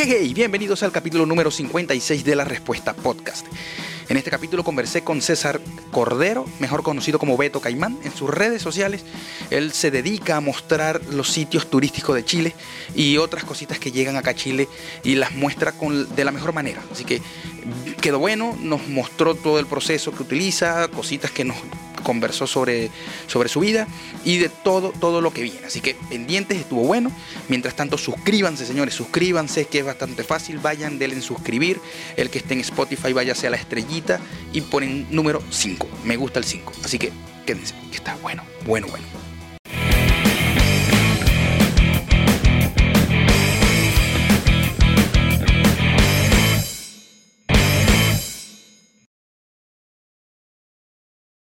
Hey, bienvenidos al capítulo número 56 de La Respuesta Podcast. En este capítulo conversé con César Cordero, mejor conocido como Beto Caimán, en sus redes sociales. Él se dedica a mostrar los sitios turísticos de Chile y otras cositas que llegan acá a Chile y las muestra con, de la mejor manera. Así que quedó bueno, nos mostró todo el proceso que utiliza, cositas que nos conversó sobre, sobre su vida y de todo, todo lo que viene. Así que pendientes, estuvo bueno. Mientras tanto, suscríbanse, señores, suscríbanse, que es bastante fácil. Vayan, denle en suscribir. El que esté en Spotify, váyase a la estrellita y ponen número 5. Me gusta el 5. Así que quédense, que está bueno, bueno, bueno.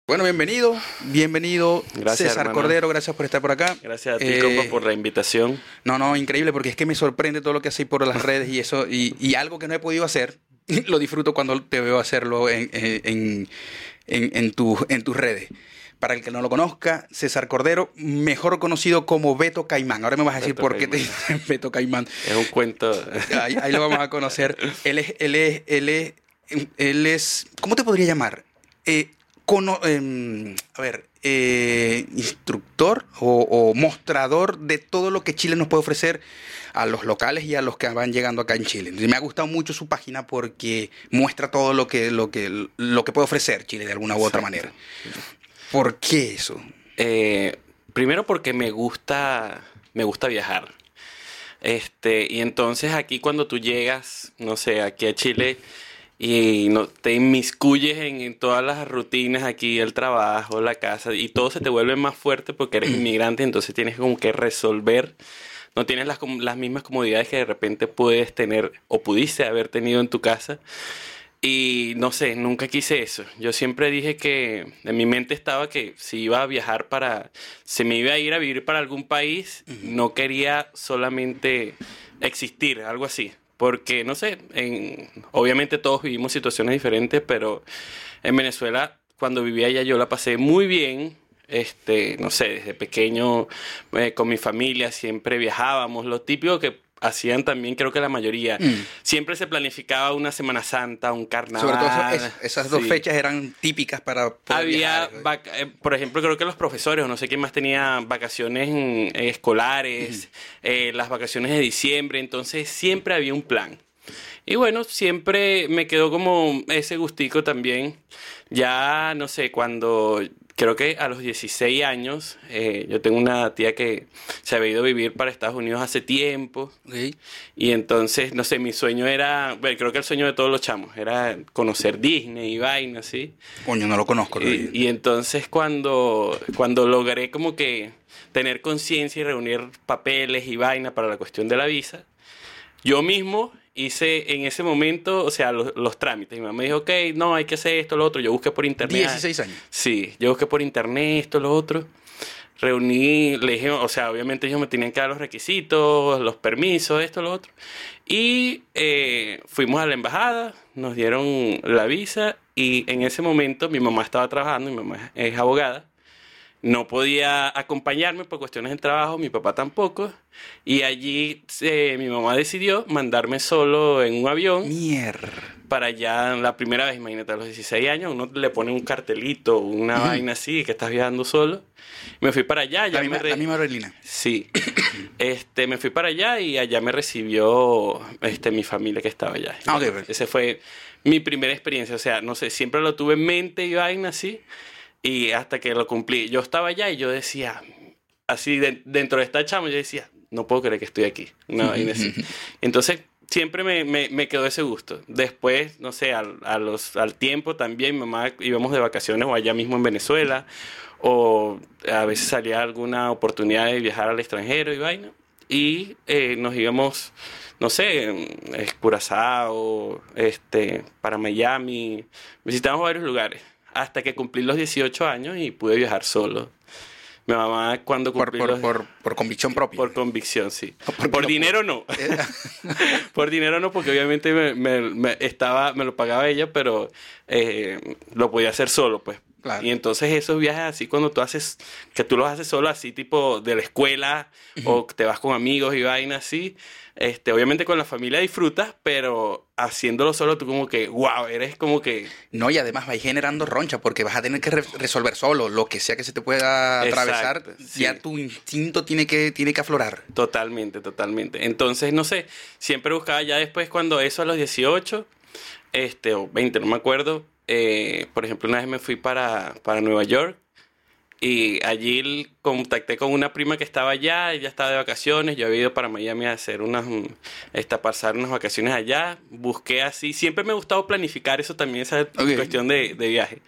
Bueno, bienvenido, bienvenido Gracias, César hermano. Cordero, gracias por estar por acá. Gracias a ti, Eh, compa, por la invitación. No, no, increíble, porque es que me sorprende todo lo que hacéis por las redes y eso, y, y algo que no he podido hacer, lo disfruto cuando te veo hacerlo en, en, en, en tu- en tus redes. Para el que no lo conozca, César Cordero, mejor conocido como Beto Caimán. Ahora me vas a decir Beto por qué te dicen Beto Caimán. Es un cuento. Ahí, ahí lo vamos a conocer. Él es, él es, él es, él es, ¿cómo te podría llamar? Eh, cono- em, a ver, eh, instructor o, o mostrador de todo lo que Chile nos puede ofrecer a los locales y a los que van llegando acá en Chile. Entonces, me ha gustado mucho su página porque muestra todo lo que, lo que, lo que puede ofrecer Chile de alguna u otra Exacto. manera. ¿Por qué eso? Eh, primero porque me gusta, me gusta viajar. Este, y entonces aquí cuando tú llegas, no sé, aquí a Chile y no, te inmiscuyes en, en todas las rutinas aquí, el trabajo, la casa, y todo se te vuelve más fuerte porque eres inmigrante, entonces tienes como que resolver. No tienes las, las mismas comodidades que de repente puedes tener o pudiste haber tenido en tu casa. Y no sé, nunca quise eso. Yo siempre dije que en mi mente estaba que si iba a viajar para, si me iba a ir a vivir para algún país, no quería solamente existir, algo así. Porque, no sé, en, obviamente todos vivimos situaciones diferentes, pero en Venezuela, cuando vivía allá, yo la pasé muy bien. Este, no sé, desde pequeño eh, con mi familia siempre viajábamos. Lo típico que hacían también, creo que la mayoría. Mm. Siempre se planificaba una Semana Santa, un carnaval. Sobre todo eso- esas dos Sí. fechas eran típicas para poder Había, eh, por ejemplo, creo que los profesores, o no sé quién más tenía vacaciones eh, escolares, eh, las vacaciones de diciembre, entonces siempre había un plan. Y bueno, siempre me quedó como ese gustico también. Ya, no sé, cuando creo que a los 16 años, eh, yo tengo una tía que se había ido a vivir para Estados Unidos hace tiempo. Y entonces, no sé, mi sueño era, bueno, creo que el sueño de todos los chamos era conocer Disney y vainas, ¿sí? Coño, no lo conozco. lo Y, entonces cuando, cuando logré como que tener conciencia y reunir papeles y vaina para la cuestión de la visa, yo mismo hice en ese momento, o sea, los, los trámites. Mi mamá me dijo, ok, no, hay que hacer esto, lo otro. Yo busqué por internet. 16 años. Sí, yo busqué por internet esto, lo otro. Reuní, le dije, o sea, obviamente ellos me tenían que dar los requisitos, los permisos, esto, lo otro. Y eh, fuimos a la embajada, nos dieron la visa y en ese momento mi mamá estaba trabajando, mi mamá es abogada. No podía acompañarme por cuestiones de trabajo, mi papá tampoco. Y allí eh, mi mamá decidió mandarme solo en un avión Mierda. para allá la primera vez, imagínate, a los 16 años, uno le pone un cartelito, una vaina así, que estás viajando solo. Me fui para allá, ya La me misma, re- la misma. Sí. Este, me fui para allá y allá me recibió este, mi familia que estaba allá. Ah, pues. Esa fue mi primera experiencia. O sea, no sé, siempre lo tuve en mente y vaina así. Y hasta que lo cumplí. Yo estaba allá y yo decía, así de- dentro de esta chama, yo decía, no puedo creer que estoy aquí. Así. Entonces, siempre me, me, me quedó ese gusto. Después, no sé, al, a los, al tiempo también, mamá íbamos de vacaciones o allá mismo en Venezuela, o a veces salía alguna oportunidad de viajar al extranjero y vaina. Y eh, nos íbamos, no sé, en Curazao, este, para Miami, visitamos varios lugares. Hasta que cumplí los 18 años y pude viajar solo. Mi mamá cuando cumplí por, los- por, por convicción propia. por convicción, sí. Por dinero no. Eh, Por dinero no, porque obviamente me, me- me estaba, me lo pagaba ella, pero eh, lo podía hacer solo, pues. Y entonces esos viajes así cuando tú haces, que tú los haces solo así tipo de la escuela o te vas con amigos y vainas así, este, obviamente con la familia disfrutas, pero haciéndolo solo tú como que, wow, eres como que... No, y además vais generando roncha porque vas a tener que resolver solo lo que sea que se te pueda atravesar, ya tu instinto tiene que, tiene que aflorar. Totalmente, totalmente. Entonces, no sé, siempre buscaba ya después cuando eso a los 18, este, o 20, no me acuerdo, eh, por ejemplo, una vez me fui para, para Nueva York y allí contacté con una prima que estaba allá, ella estaba de vacaciones, yo había ido para Miami a hacer unas, esta, pasar unas vacaciones allá, busqué así, siempre me ha gustado planificar eso también, esa cuestión de, de viaje.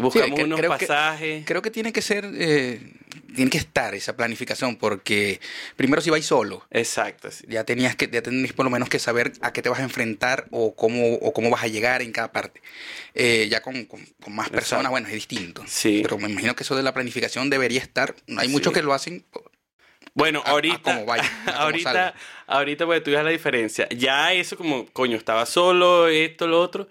Buscamos unos pasajes. creo que tiene que ser, eh, tiene que estar esa planificación, porque primero si vais solo. Exacto. Ya tenías que, ya tenías por lo menos que saber a qué te vas a enfrentar o cómo, o cómo vas a llegar en cada parte. Eh, ya con, con, más personas, bueno, es distinto. Sí. Pero me imagino que eso de la planificación debería estar. Hay muchos que lo hacen. Bueno, ahorita, ahorita, ahorita, pues tú ves la diferencia. Ya eso como, coño, estaba solo, esto, lo otro.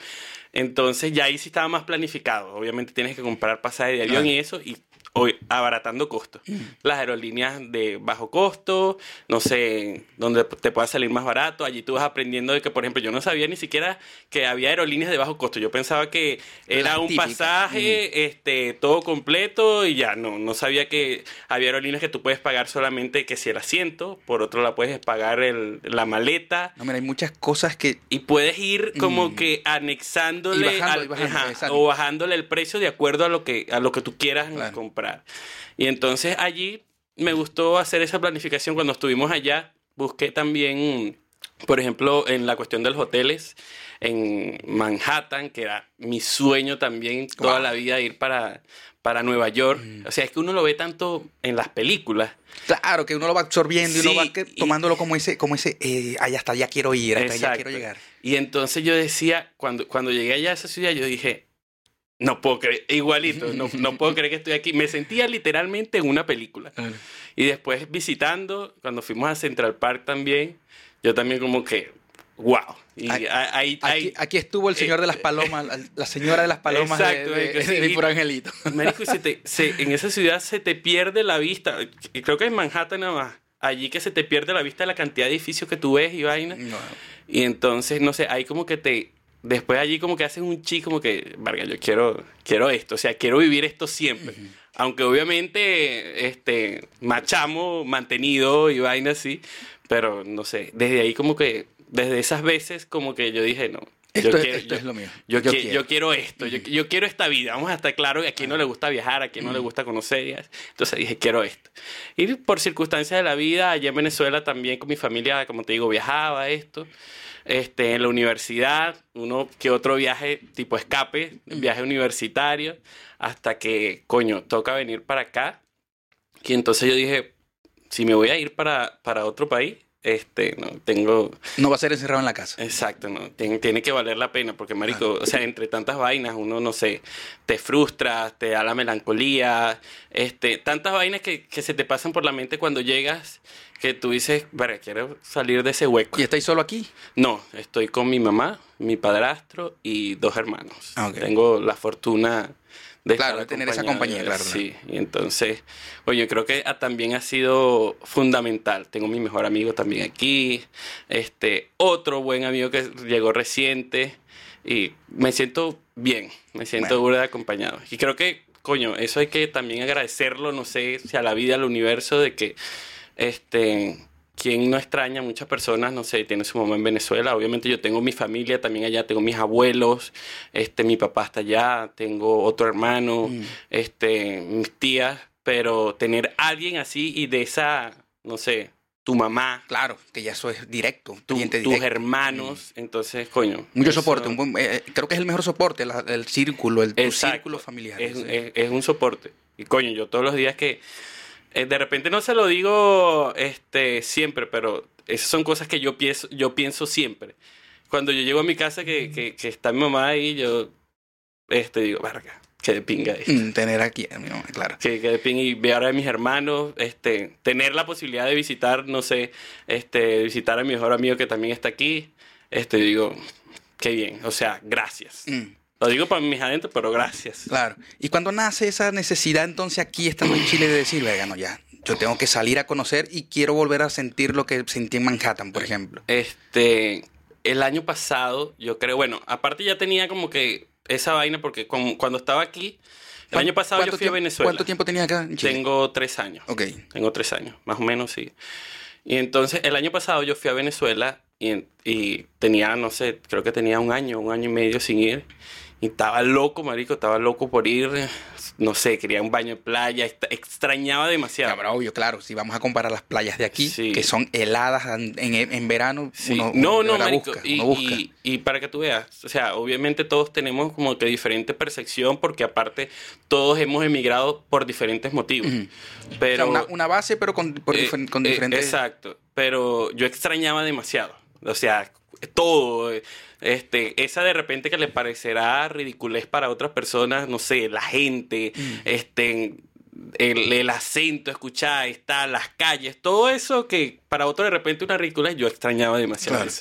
Entonces ya ahí sí estaba más planificado. Obviamente tienes que comprar pasaje de avión y eso. Y hoy abaratando costos. Mm. Las aerolíneas de bajo costo, no sé, donde te pueda salir más barato. Allí tú vas aprendiendo de que, por ejemplo, yo no sabía ni siquiera que había aerolíneas de bajo costo. Yo pensaba que era un pasaje, mm. este, todo completo y ya, no, no sabía que había aerolíneas que tú puedes pagar solamente que si el asiento, por otro lado puedes pagar el, la maleta. No, mira, hay muchas cosas que... Y puedes ir como mm. que anexándole o bajándole el precio de acuerdo a lo que, a lo que tú quieras comprar. Y entonces allí me gustó hacer esa planificación cuando estuvimos allá. Busqué también, por ejemplo, en la cuestión de los hoteles en Manhattan, que era mi sueño también toda la vida ir para, para Nueva York. Mm. O sea, es que uno lo ve tanto en las películas. Claro, que uno lo va absorbiendo y uno va tomándolo como ese, como ese, eh, allá hasta allá quiero ir, hasta allá quiero llegar. Y entonces yo decía, cuando, cuando llegué allá a esa ciudad, yo dije, no puedo creer, igualito, no, no, puedo creer que estoy aquí. Me sentía literalmente en una película. Y después visitando, cuando fuimos a Central Park también, yo también como que, wow. Y ahí, aquí, estuvo el señor de las eh, palomas, la señora de las palomas exacto, de, de, Angelito. en esa ciudad se te pierde la vista, creo que en Manhattan nada más, allí que se te pierde la vista de la cantidad de edificios que tú ves y vaina. Y entonces, no sé, ahí como que te después allí como que haces un chico como que, verga, yo quiero, quiero esto, o sea, quiero vivir esto siempre. Aunque obviamente, este, machamo, mantenido y vaina así, pero no sé, desde ahí como que, desde esas veces como que yo dije, no. Esto, es lo mío. Yo, quiero. esto, yo, quiero esta vida. Vamos a estar claros, a quien no le gusta viajar, a quien no le gusta conocer. Entonces dije, quiero esto. Y por circunstancias de la vida, allá en Venezuela también con mi familia, como te digo, viajaba esto este, en la universidad, uno que otro viaje tipo escape, viaje universitario, hasta que, coño, toca venir para acá. Y entonces yo dije, si me voy a ir para, para otro país, este, no, tengo... No va a ser encerrado en la casa. Exacto, no, tiene, tiene que valer la pena, porque, marico, o sea, entre tantas vainas, uno, no sé, te frustra, te da la melancolía, este, tantas vainas que, que se te pasan por la mente cuando llegas que tú dices, verga, quiero salir de ese hueco. ¿Y estáis solo aquí? No, estoy con mi mamá, mi padrastro y dos hermanos. Ah, Tengo la fortuna de, claro, tener esa compañía, claro. Sí, y entonces, oye, yo creo que también ha sido fundamental. Tengo mi mejor amigo también aquí, este, otro buen amigo que llegó reciente y me siento bien, me siento bueno. acompañado. Y creo que, coño, eso hay que también agradecerlo, no sé, si a la vida, al universo, de que este, quien no extraña a muchas personas, no sé, tiene su mamá en Venezuela. Obviamente yo tengo mi familia también allá, tengo mis abuelos, este, mi papá está allá, tengo otro hermano, mm. este, mis tías, pero tener alguien así y de esa, no sé, tu mamá. Claro, que ya eso es directo. tus hermanos, mm. entonces, coño. Mucho soporte. Un eh, eh, creo que es el mejor soporte, el círculo, el círculo familiar. Es, es, un soporte. Y coño, yo todos los días que de repente no se lo digo este, siempre, pero esas son cosas que yo pienso, yo pienso siempre. Cuando yo llego a mi casa que, que, está mi mamá ahí, yo este, digo, verga, que de pinga mm, Tener aquí a mi mamá, claro. Que, que de pinga y ver a mis hermanos, este, tener la posibilidad de visitar, no sé, este, visitar a mi mejor amigo que también está aquí, este, digo, qué bien, o sea, gracias. Mm. Lo digo para mis adentros, pero gracias. Claro. ¿Y cuando nace esa necesidad entonces aquí estando en Chile de decir, venga, no, ya, yo tengo que salir a conocer y quiero volver a sentir lo que sentí en Manhattan, por ejemplo? Este, el año pasado, yo creo, bueno, aparte ya tenía como que esa vaina porque cuando estaba aquí, el año pasado yo ¿Cuánto fui a Venezuela. ¿Cuánto tiempo tenías acá en Chile? Tengo tres años. Ok. Tengo tres años, más o menos, sí. Y entonces, el año pasado yo fui a Venezuela y, y tenía, no sé, creo que tenía un año, un año y medio sin ir. Y estaba loco, marico, estaba loco por ir. No sé, quería un baño de playa, extrañaba demasiado. Pero obvio, claro, si vamos a comparar las playas de aquí, Sí. que son heladas en, en- verano, Sí. uno, no, uno no, marico. busca, y, uno busca. y- y para que tú veas, o sea, obviamente todos tenemos como que diferente percepción porque aparte todos hemos emigrado por diferentes motivos. Pero o sea, una, una base, pero con, por Eh, eh, diferentes... exacto. Pero yo extrañaba demasiado. O sea, todo. eh, Este, esa de repente que le parecerá ridiculez para otras personas, no sé, la gente, Mm. este, el, el acento, escuchar, estar, las calles, todo eso que para otro de repente una ridiculez, yo extrañaba demasiado Claro.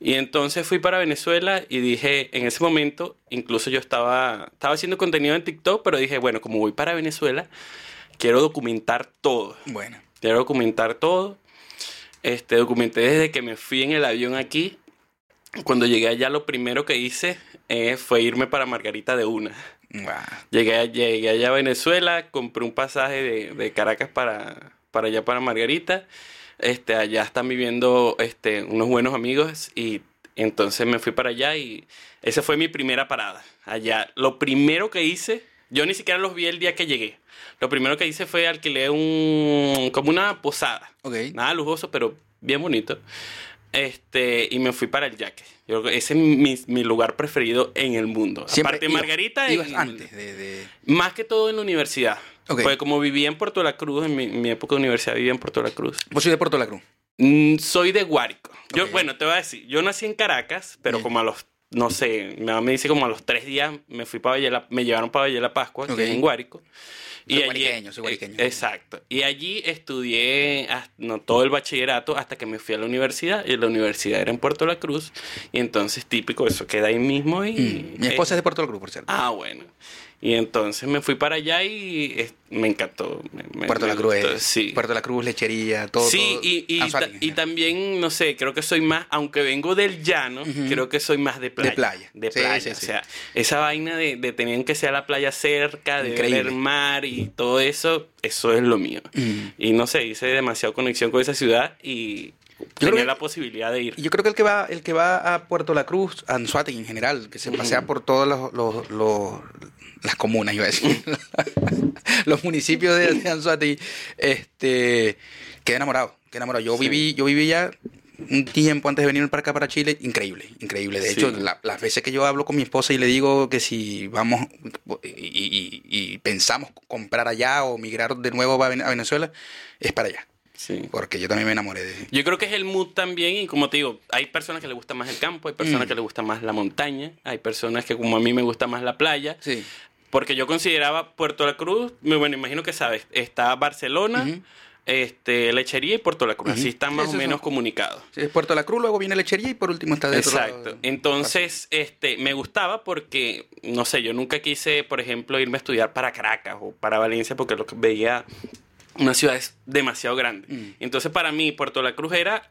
Y entonces fui para Venezuela y dije, en ese momento, incluso yo estaba, estaba haciendo contenido en TikTok, pero dije, bueno, como voy para Venezuela, quiero documentar todo. Bueno, Quiero documentar todo. Este, documenté desde que me fui en el avión aquí. Cuando llegué allá, lo primero que hice eh, fue irme para Margarita de una. guau. Llegué, llegué allá a Venezuela, compré un pasaje de, de Caracas para, para allá, para Margarita. Este, allá están viviendo este, unos buenos amigos y entonces me fui para allá y esa fue mi primera parada. Allá, lo primero que hice, yo ni siquiera los vi el día que llegué. Lo primero que hice fue alquilar un, como una posada. Nada lujoso, pero bien bonito. Este, y me fui para el Yaque. Yo creo que ese es mi, mi lugar preferido en el mundo. Siempre Aparte de Margarita, ibas en- antes de... de- más que todo en la universidad. Porque como vivía en Puerto La Cruz, en mi, mi época de universidad vivía en Puerto La Cruz. Vos sois de Puerto La Cruz. Mm, soy de Guárico. Yo, bueno, te voy a decir, yo nací en Caracas, pero Bien. como a los, no sé, mi mamá me dice como a los tres días me fui para Valle la- me llevaron para Valle la Pascua, que es en Guárico. Soy allí- guariqueño, soy guariqueño. eh, Exacto. Y allí estudié hasta- no, todo el bachillerato hasta que me fui a la universidad. Y la universidad era en Puerto La Cruz. Y entonces, típico, eso queda ahí mismo. Y, Mm. Mi esposa es de Puerto La Cruz, por cierto. Ah, bueno. Y entonces me fui para allá y me encantó. Me- Puerto me La Cruz gustó. Sí. Puerto La Cruz, lechería, todo. sí, todo. y, y, ta- también, no sé, creo que soy más, aunque vengo del llano, creo que soy más de playa. playa. De Sí, playa. sí, sí. O sea, esa vaina de, de tener que sea la playa cerca, de Increíble. ver el mar y todo eso, eso es lo mío. Y no sé, hice demasiada conexión con esa ciudad y tenía que- la posibilidad de ir. Yo creo que el que va, el que va a Puerto La Cruz, a Anzuategui en general, que se pasea por los, los- los- las comunas, iba a decir, los municipios de, de Anzoátegui, este, queda enamorado, queda enamorado. Yo Sí. viví, yo viví ya un tiempo antes de venir para acá, para Chile, increíble, increíble. De Sí. hecho, la- las veces que yo hablo con mi esposa y le digo que si vamos y, y- y pensamos comprar allá o migrar de nuevo a Venezuela, es para allá. Sí. Porque yo también me enamoré de... Yo creo que es el mood también y como te digo, hay personas que les gusta más el campo, hay personas Mm. que les gusta más la montaña, hay personas que como a mí me gusta más la playa, Sí. Porque yo consideraba Puerto La Cruz, bueno, imagino que sabes, está Barcelona, este, Lechería y Puerto La Cruz, así están más o menos son- comunicados. Sí, es Puerto La Cruz, luego viene Lechería y por último está de otro lado. Exacto. Entonces, este, me gustaba porque, no sé, yo nunca quise, por ejemplo, irme a estudiar para Caracas o para Valencia porque lo que veía una ciudad es demasiado grande. Mm. Entonces, para mí, Puerto La Cruz era,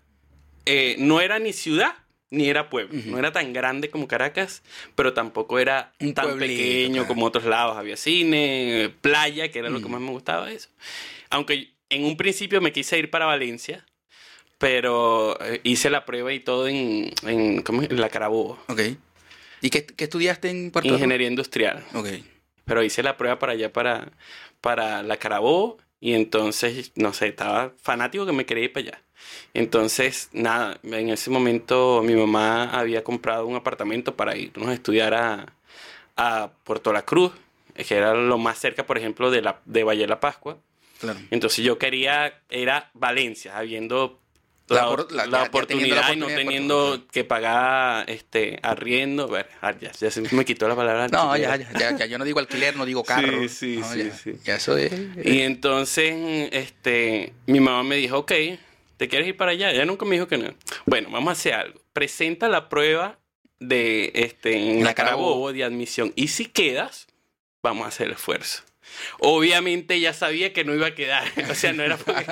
eh, no era ni ciudad ni era pueblo. No era tan grande como Caracas, pero tampoco era Un tan pueblito, pequeño claro. como otros lados. Había cine, playa, que era lo que más me gustaba eso. Aunque en un principio me quise ir para Valencia, pero eh, hice la prueba y todo en, en, ¿cómo es? en la Carabobo. Ok. ¿Y qué, qué estudiaste en Puerto Ingeniería industrial. Ok. Pero hice la prueba para allá, para, para la Carabobo. Y entonces, no sé, estaba fanático que me quería ir para allá. Entonces, nada, en ese momento mi mamá había comprado un apartamento para irnos a estudiar a, a Puerto La Cruz, que era lo más cerca, por ejemplo, de, la, de Valle de la Pascua. Claro. Entonces yo quería, era Valencia, habiendo La la, la- teniendo la oportunidad y no oportunidad teniendo que pagar este arriendo. Ver, ah, ya, ya se me quitó la palabra. No, ya, ya, ya, ya, yo no digo alquiler, no digo carro. Sí, sí, No, sí, ya, sí. ya eso es. Y entonces, este, mi mamá me dijo, ok, ¿te quieres ir para allá? Ella nunca me dijo que no. Bueno, vamos a hacer algo. Presenta la prueba de este en la la Carabobo. Carabobo de admisión. Y si quedas, vamos a hacer el esfuerzo. Obviamente ya sabía que no iba a quedar. O sea, no era porque.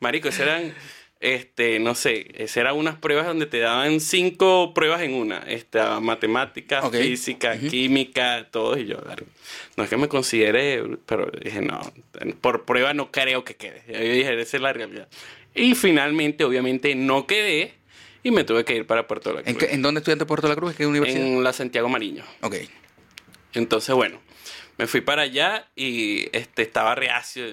Marico, eran, este, no sé, eran unas pruebas donde te daban cinco pruebas en una. Esta, matemáticas, Ok. física, Ujú. química, todo. Y yo, "Verga, no es que me considere, pero dije, no, por prueba no creo que quede. Yo dije, esa es la realidad. Y finalmente, obviamente, no quedé y me tuve que ir para Puerto La ¿En, Cruz. qué- en dónde estudiaste Puerto La Cruz? ¿En qué universidad? En la Santiago Mariño. Ok. Entonces, bueno, me fui para allá y este, estaba reacio.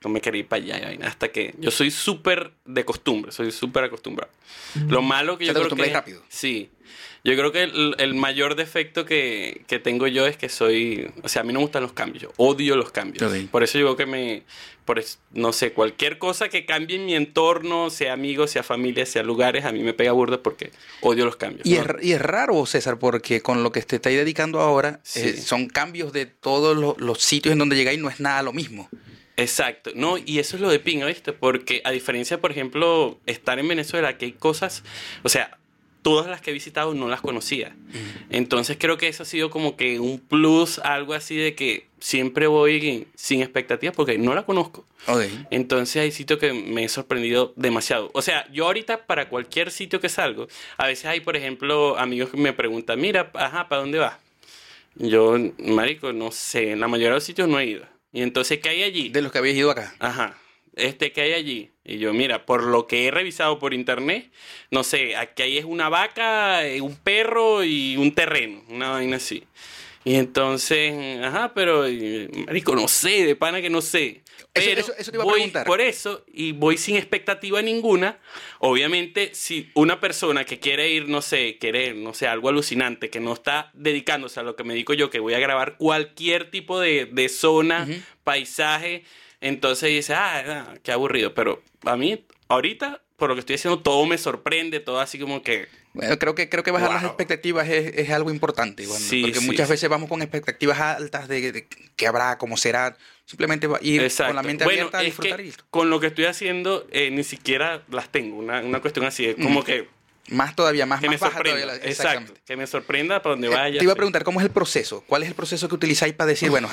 Yo, "Ah, No me quería ir para allá. y vaina", Hasta que yo soy súper de costumbre, soy súper acostumbrado. Lo malo que yo te creo que... rápido. Sí. Yo creo que el, el mayor defecto que, que tengo yo es que soy... O sea, a mí no me gustan los cambios. Yo odio los cambios. Por eso yo creo que me... Por es- no sé, cualquier cosa que cambie en mi entorno, sea amigos, sea familia, sea lugares, a mí me pega burda porque odio los cambios. Y, ¿no? es, y es raro, César, porque con lo que te estáis dedicando ahora, Sí. eh, son cambios de todos los, los sitios en donde llegáis, no es nada lo mismo. Exacto, no, y eso es lo de pinga, ¿viste? Porque a diferencia, por ejemplo, estar en Venezuela, que hay cosas, o sea, todas las que he visitado no las conocía. Entonces creo que eso ha sido como que un plus, algo así de que siempre voy sin expectativas porque no la conozco. Entonces hay sitios que me he sorprendido demasiado. O sea, yo ahorita para cualquier sitio que salgo, a veces hay, por ejemplo, amigos que me preguntan, mira, ajá, ¿para dónde vas? Yo, marico, no sé, en la mayoría de los sitios no he ido. Y entonces, ¿qué hay allí? De los que habéis ido acá. Ajá. Este que hay allí. Y yo, mira, por lo que he revisado por internet, no sé, aquí hay es una vaca, eh, un perro y un terreno, una vaina así. Y entonces, ajá, pero, eh, marico, no sé, de pana que no sé. Pero eso- eso te iba a voy preguntar. por eso y voy sin expectativa ninguna. Obviamente, si una persona que quiere ir, no sé, quiere, no sé, algo alucinante, que no está dedicándose a lo que me digo yo, que voy a grabar cualquier tipo de, de zona, paisaje, entonces dice, ah, ah, qué aburrido. Pero a mí, ahorita, por lo que estoy haciendo, todo me sorprende, todo así como que... Bueno, creo que, creo que bajar las Wow. expectativas es, es algo importante. igual, ¿no? Sí, porque sí, muchas veces vamos con expectativas altas de, de qué habrá, cómo será. Simplemente ir con la mente Bueno, abierta a es disfrutar y con lo que estoy haciendo, eh, ni siquiera las tengo. Una, una cuestión así, es como Mm. que, Más todavía, más, que me más baja sorprenda. todavía. Exacto, que me sorprenda para donde Eh, vaya. Te iba a preguntar, ¿cómo es el proceso? ¿Cuál es el proceso que utilizáis para decir, bueno,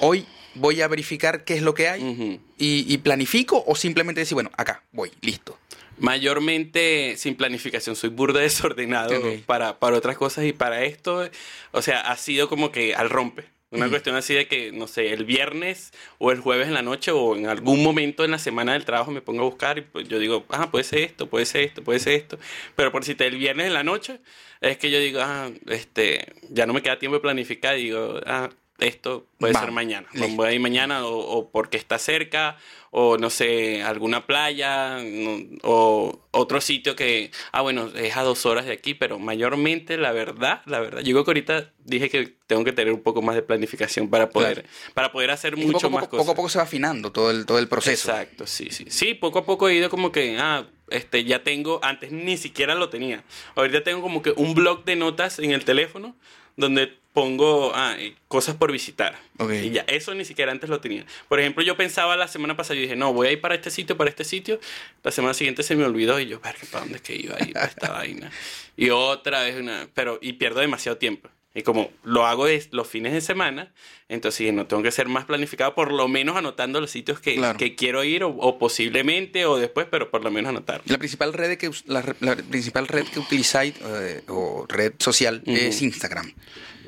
hoy voy a verificar qué es lo que hay Ujú. y, y planifico o simplemente decir, bueno, acá, voy, listo? Mayormente sin planificación, soy burda desordenado para, para otras cosas y para esto, o sea, ha sido como que al rompe. Una cuestión así de que, no sé, el viernes o el jueves en la noche o en algún momento en la semana del trabajo me pongo a buscar y pues yo digo, ah, puede ser esto, puede ser esto, puede ser esto. Pero por si te el viernes en la noche, es que yo digo, ah, este, ya no me queda tiempo de planificar y digo, ah, esto puede ser mañana. listo. Voy a ir mañana o, o porque está cerca o no sé, alguna playa no- o otro sitio que, ah, bueno, es a dos horas de aquí, pero mayormente la verdad, la verdad, yo creo que ahorita dije que tengo que tener un poco más de planificación para poder, para poder hacer mucho poco, más poco, cosas. poco a poco se va afinando todo el, todo el proceso. Exacto, sí, sí. Sí, poco a poco he ido como que, ah, este, ya tengo, antes ni siquiera lo tenía. Ahorita tengo como que un blog de notas en el teléfono donde pongo ah, eh, cosas por visitar. Y ya, eso ni siquiera antes lo tenía. Por ejemplo, yo pensaba la semana pasada, yo dije, no, voy a ir para este sitio, para este sitio. La semana siguiente se me olvidó y yo, verga, ¿para dónde es que iba a ir? Para esta vaina. Y otra vez una, pero, y pierdo demasiado tiempo. Y como lo hago es los fines de semana, entonces no tengo que ser más planificado, por lo menos anotando los sitios que, Claro. que quiero ir, o, o posiblemente, o después, pero por lo menos anotar. La principal red que la, principal red que utilizáis eh, o red social es Instagram.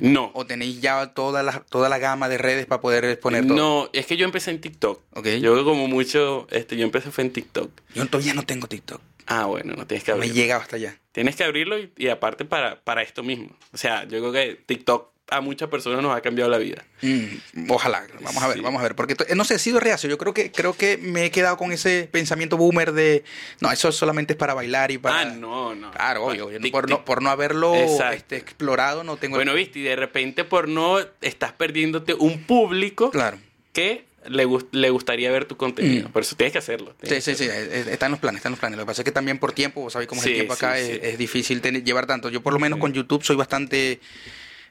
No. O tenéis ya toda la, toda la gama de redes para poder poner todo. No, es que yo empecé en TikTok. Ok. Yo como mucho, este, yo empecé fue en TikTok. Yo todavía no tengo TikTok. Ah, bueno, no tienes que Me he abrirlo. llegado hasta allá. Tienes que abrirlo y, y aparte para, para esto mismo. O sea, yo creo que TikTok a muchas personas nos ha cambiado la vida. Mm, ojalá, vamos a ver, Sí. vamos a ver, porque to- no sé, he sido reacio, yo creo que creo que me he quedado con ese pensamiento boomer de no, eso solamente es para bailar y para Ah, no, no. Claro, obvio, tic, por, tic. no, por no haberlo este, explorado no tengo el- Bueno, viste, y de repente por no estás perdiéndote un público Claro. que le, gust- le gustaría ver tu contenido. Mm. Por eso tienes que hacerlo. Sí, tienes sí, que sí, hacerlo. eh, está en los planes, está en los planes. Lo que pasa es que también por tiempo, vos sabés cómo es Sí, el tiempo acá, sí, es, sí. es difícil tener- llevar tanto. Yo por lo menos con YouTube soy bastante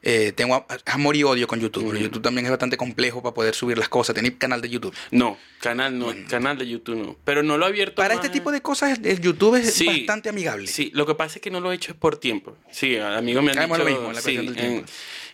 eh, tengo amor y odio con YouTube. pero YouTube también es bastante complejo para poder subir las cosas. Tenéis canal de YouTube. No, canal no, canal de YouTube no. Pero no lo he abierto Para más- este tipo de cosas, el- YouTube es Sí, bastante amigable. Sí, lo que pasa es que no lo he hecho es por tiempo. Sí, amigos me han dicho... lo mismo, la sí, del tiempo. en-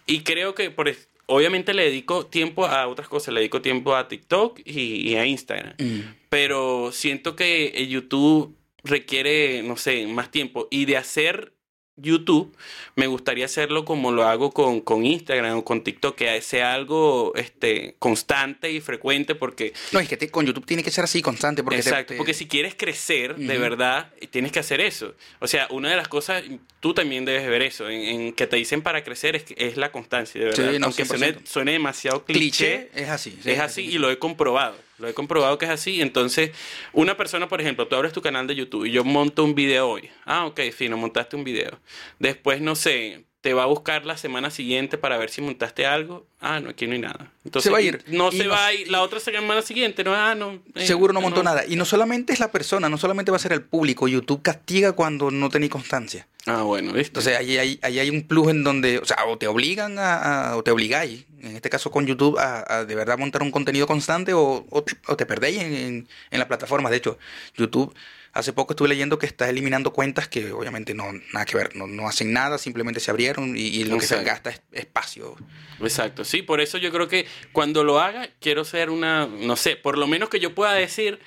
y creo que por obviamente le dedico tiempo a otras cosas. Le dedico tiempo a TikTok y, y a Instagram. Mm. Pero siento que YouTube requiere, no sé, más tiempo. Y de hacer YouTube, me gustaría hacerlo como lo hago con, con Instagram o con TikTok, que sea algo este, constante y frecuente porque No, es que te- con YouTube tiene que ser así, constante. Porque Exacto, te- porque si quieres crecer de verdad, tienes que hacer eso. O sea, una de las cosas, tú también debes ver eso, en, en que te dicen para crecer es, es la constancia, de Sí, verdad. no, Aunque suene, 100%. suene demasiado cliché, cliché es así. sí, es así y lo he comprobado. Lo he comprobado que es así. Entonces, una persona, por ejemplo, tú abres tu canal de YouTube y yo monto un video hoy. Ah, ok, fino, montaste un video. Después, no sé, te va a buscar la semana siguiente para ver si montaste algo. Ah, no, aquí no hay nada. Entonces, Se va a ir. No se no- va a ir. La otra semana siguiente, no, ah, no. eh, Seguro no montó nada. Y no solamente es la persona, no solamente va a ser el público. YouTube castiga cuando no tenéis constancia. Ah, bueno, ¿viste? Entonces ahí hay, ahí hay un plus en donde, o sea, o te obligan a, a- o te obligáis, en este caso con YouTube, a, a de verdad montar un contenido constante o, o te, o te perdéis en, en, en las plataformas. De hecho, YouTube, hace poco estuve leyendo que está eliminando cuentas que obviamente no nada que ver, no, no hacen nada, simplemente se abrieron y, y lo que se gasta es espacio. Exacto, sí, por eso yo creo que cuando lo haga, quiero ser una, no sé, por lo menos que yo pueda decir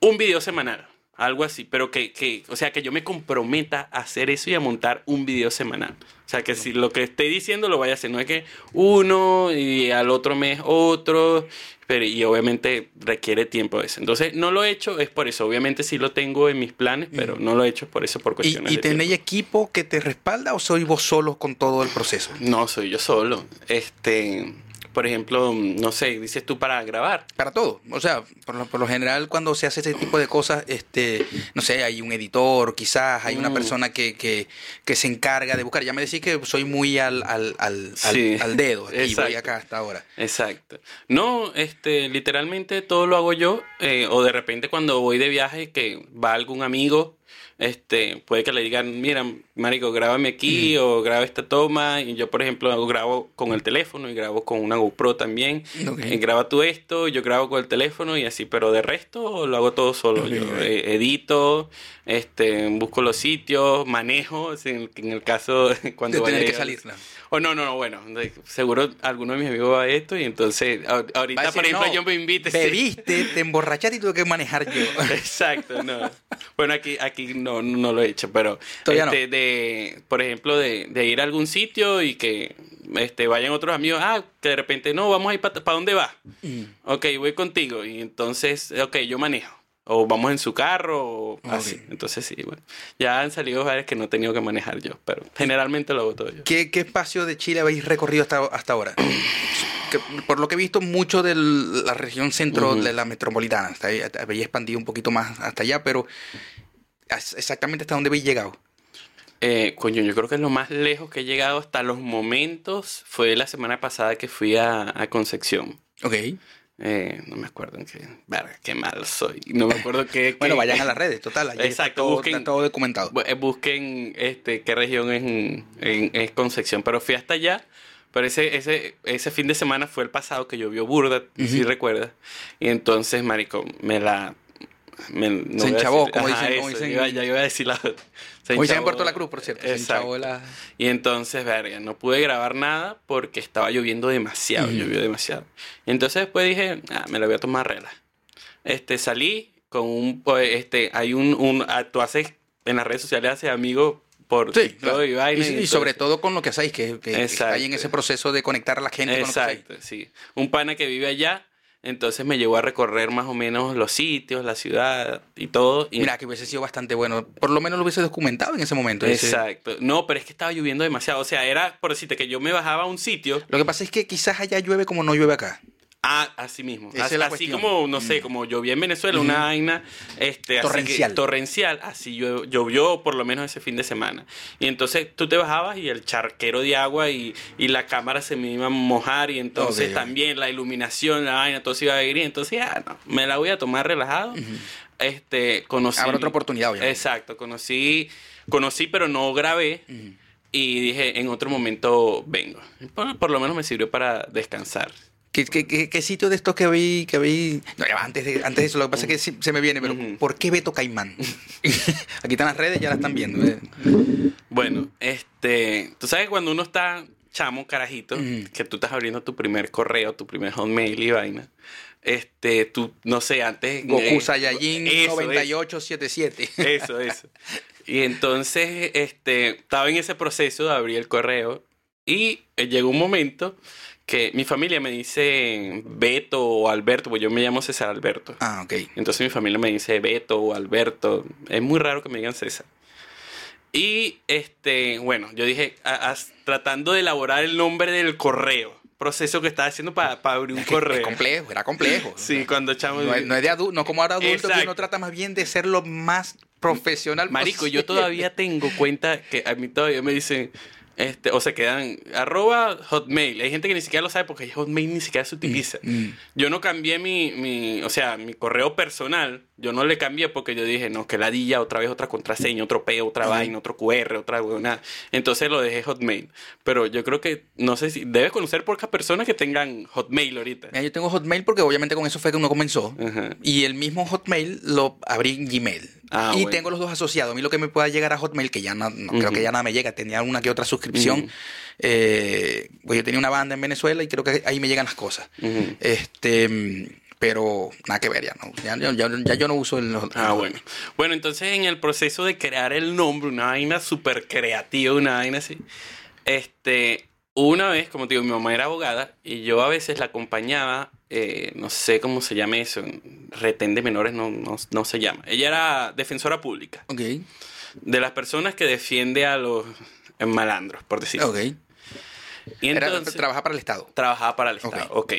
un video semanal, algo así, pero que, que, o sea, que yo me comprometa a hacer eso y a montar un video semanal. O sea, que si lo que estoy diciendo lo vaya a hacer, no es que uno y al otro mes otro, pero y obviamente requiere tiempo eso. Entonces, no lo he hecho, es por eso, obviamente sí lo tengo en mis planes, pero no lo he hecho por eso, por ¿Y, cuestiones y de tenéis tiempo. equipo que te respalda o sois vos solos con todo el proceso? No, soy yo solo. Este, por ejemplo, no sé, dices tú para grabar. Para todo. O sea, por lo, por lo general cuando se hace ese tipo de cosas, este, no sé, hay un editor, quizás hay una Mm. persona que, que, que se encarga de buscar. Ya me decís que soy muy al, al, al, al- Sí. al dedo y voy acá hasta ahora. Exacto. No, este, literalmente todo lo hago yo. eh, o de repente cuando voy de viaje, que va algún amigo, este, puede que le digan, mira, marico, grábame aquí o graba esta toma. Y yo, por ejemplo, grabo con el teléfono y grabo con una GoPro también. Ok. Eh, graba tú esto, yo grabo con el teléfono y así, pero de resto lo hago todo solo. Yo eh, edito, este, busco los sitios, manejo, en, en el caso cuando De vaya tener que salir. ¿no? o no, no, no, bueno, seguro alguno de mis amigos va a esto y entonces a- ahorita, decir, por ejemplo, "No, yo me invite. sí". Bebiste, te emborrachaste y tuve que manejar yo. Exacto, no. Bueno, aquí, aquí no, no lo he hecho, pero Todavía no. este, de, por ejemplo, de, de ir a algún sitio y que este, vayan otros amigos, ah, que de repente, no, vamos a ir para dónde va. Mm. Ok, voy contigo. Y entonces, ok, yo manejo. O vamos en su carro, o así. Ok. Entonces sí, bueno. Ya han salido varias que no he tenido que manejar yo, pero generalmente lo hago todo yo. ¿Qué, qué espacio de Chile habéis recorrido hasta, hasta ahora? Que, por lo que he visto, mucho de la región centro Ujú. de la metropolitana. Hasta ahí, habéis expandido un poquito más hasta allá, pero exactamente hasta dónde habéis llegado. Eh, coño, yo creo que lo más lejos que he llegado hasta los momentos fue la semana pasada que fui a, a Concepción. Ok. Eh, no me acuerdo en qué. Verga, qué mal soy. No me acuerdo qué. Bueno, vayan a las redes, total. Exacto, todo, busquen- está todo documentado. Bu- Busquen este, qué región es, en- en- es Concepción. Pero fui hasta allá. Pero ese, ese, ese fin de semana fue el pasado que llovió burda, si Ujú. recuerdas. Y entonces, marico, me la... me- no Se decir- como Ajá, dicen- como eso, dicen- iba- ya iba a decir la... se Hoy se en. Puerto La Cruz, por cierto. se Exacto. enchavó la- Y entonces, verga, no pude grabar nada porque estaba lloviendo demasiado, Ujú. llovió demasiado. Y entonces después dije, ah, me la voy a tomar rela. Este, salí con un, pues, este, hay un, un, ah, tú haces, en las redes sociales haces amigos por Sí, claro. y vaina. y, y sobre todo con lo que hacéis, que, que, que Exacto. estáis en ese proceso de conectar a la gente con lo que. Exacto, sí. Un pana que vive allá, entonces me llevó a recorrer más o menos los sitios, la ciudad y todo. Y Mira, que hubiese sido bastante bueno. Por lo menos lo hubiese documentado en ese momento. ese- Exacto. No, pero es que estaba lloviendo demasiado. O sea, era por decirte que yo me bajaba a un sitio Lo que pasa es que quizás allá llueve como no llueve acá. Ah, así mismo. Esa así es la así cuestión. como, no sé, Mm. como llovía en Venezuela, una vaina este, así que- Torrencial. torrencial, así llo- llovió por lo menos ese fin de semana. Y entonces tú te bajabas y el charquero de agua y, y la cámara se me iba a mojar y entonces también la iluminación, la vaina, todo se iba a ir. Y entonces, ah, no, me la voy a tomar relajado. Este, conocí... Habrá otra oportunidad, obviamente. Exacto, conocí, conocí pero no grabé. Y dije, en otro momento vengo. Por, por lo menos me sirvió para descansar. ¿Qué, qué, qué, qué sitio de estos que vi? Que vi... No, ya va, antes, de, antes de eso, lo que pasa es que se me viene, pero. ¿por qué Beto Caimán? Aquí están las redes, ya la están viendo. ¿eh? Bueno, este, tú sabes cuando uno está chamo, carajito, que tú estás abriendo tu primer correo, tu primer hotmail y vaina. Este, tú, no sé, antes. Goku eh, Saiyajin eso, 9877. Eso, eso. Y entonces, este, estaba en ese proceso de abrir el correo y eh, llegó un momento que mi familia me dice Beto o Alberto, pues yo me llamo César Alberto. Ah, ok. Entonces mi familia me dice Beto o Alberto. Es muy raro que me digan César. Y este, bueno, yo dije, a- tratando de elaborar el nombre del correo, proceso que estaba haciendo para abrir un Es, que correo. es complejo, era complejo. Sí, cuando chamo. No es, no es de adulto, no como ahora adulto, que uno trata más bien de ser lo más profesional Marico, posible. yo todavía tengo cuenta que a mí todavía me dicen, este, o se quedan, arroba hotmail. Hay gente que ni siquiera lo sabe porque hotmail ni siquiera se utiliza. Mm. Yo no cambié mi, mi, o sea, mi correo personal, yo no le cambié porque yo dije, no, que ladilla, otra vez otra contraseña, otro P, otra Ujú. vaina, otro QR, otra nada. Entonces lo dejé hotmail. Pero yo creo que, no sé si, debes conocer pocas personas que tengan hotmail ahorita. Mira, yo tengo Hotmail porque obviamente con eso fue que uno comenzó. Y el mismo Hotmail lo abrí en Gmail. Ah, y bueno. tengo los dos asociados. A mí lo que me pueda llegar a Hotmail, que ya no, no creo que ya nada me llega, tenía una que otra suscripción. Ujú. Eh, pues yo tenía una banda en Venezuela y creo que ahí me llegan las cosas. Este, mm, pero nada que ver, ya no. Ya, ya- ya- ya yo no uso el. Ah, bueno. Bueno, entonces en el proceso de crear el nombre, una vaina súper creativa, una vaina así. Este, una vez, como te digo, mi mamá era abogada y yo a veces la acompañaba, eh, no sé cómo se llama eso, retén de menores no, no, no se llama. Ella era defensora pública, Ok, de las personas que defiende a los malandros, por decirlo. ok. Y Era- entonces, trabaja para el Estado. Trabajaba para el Estado, ok.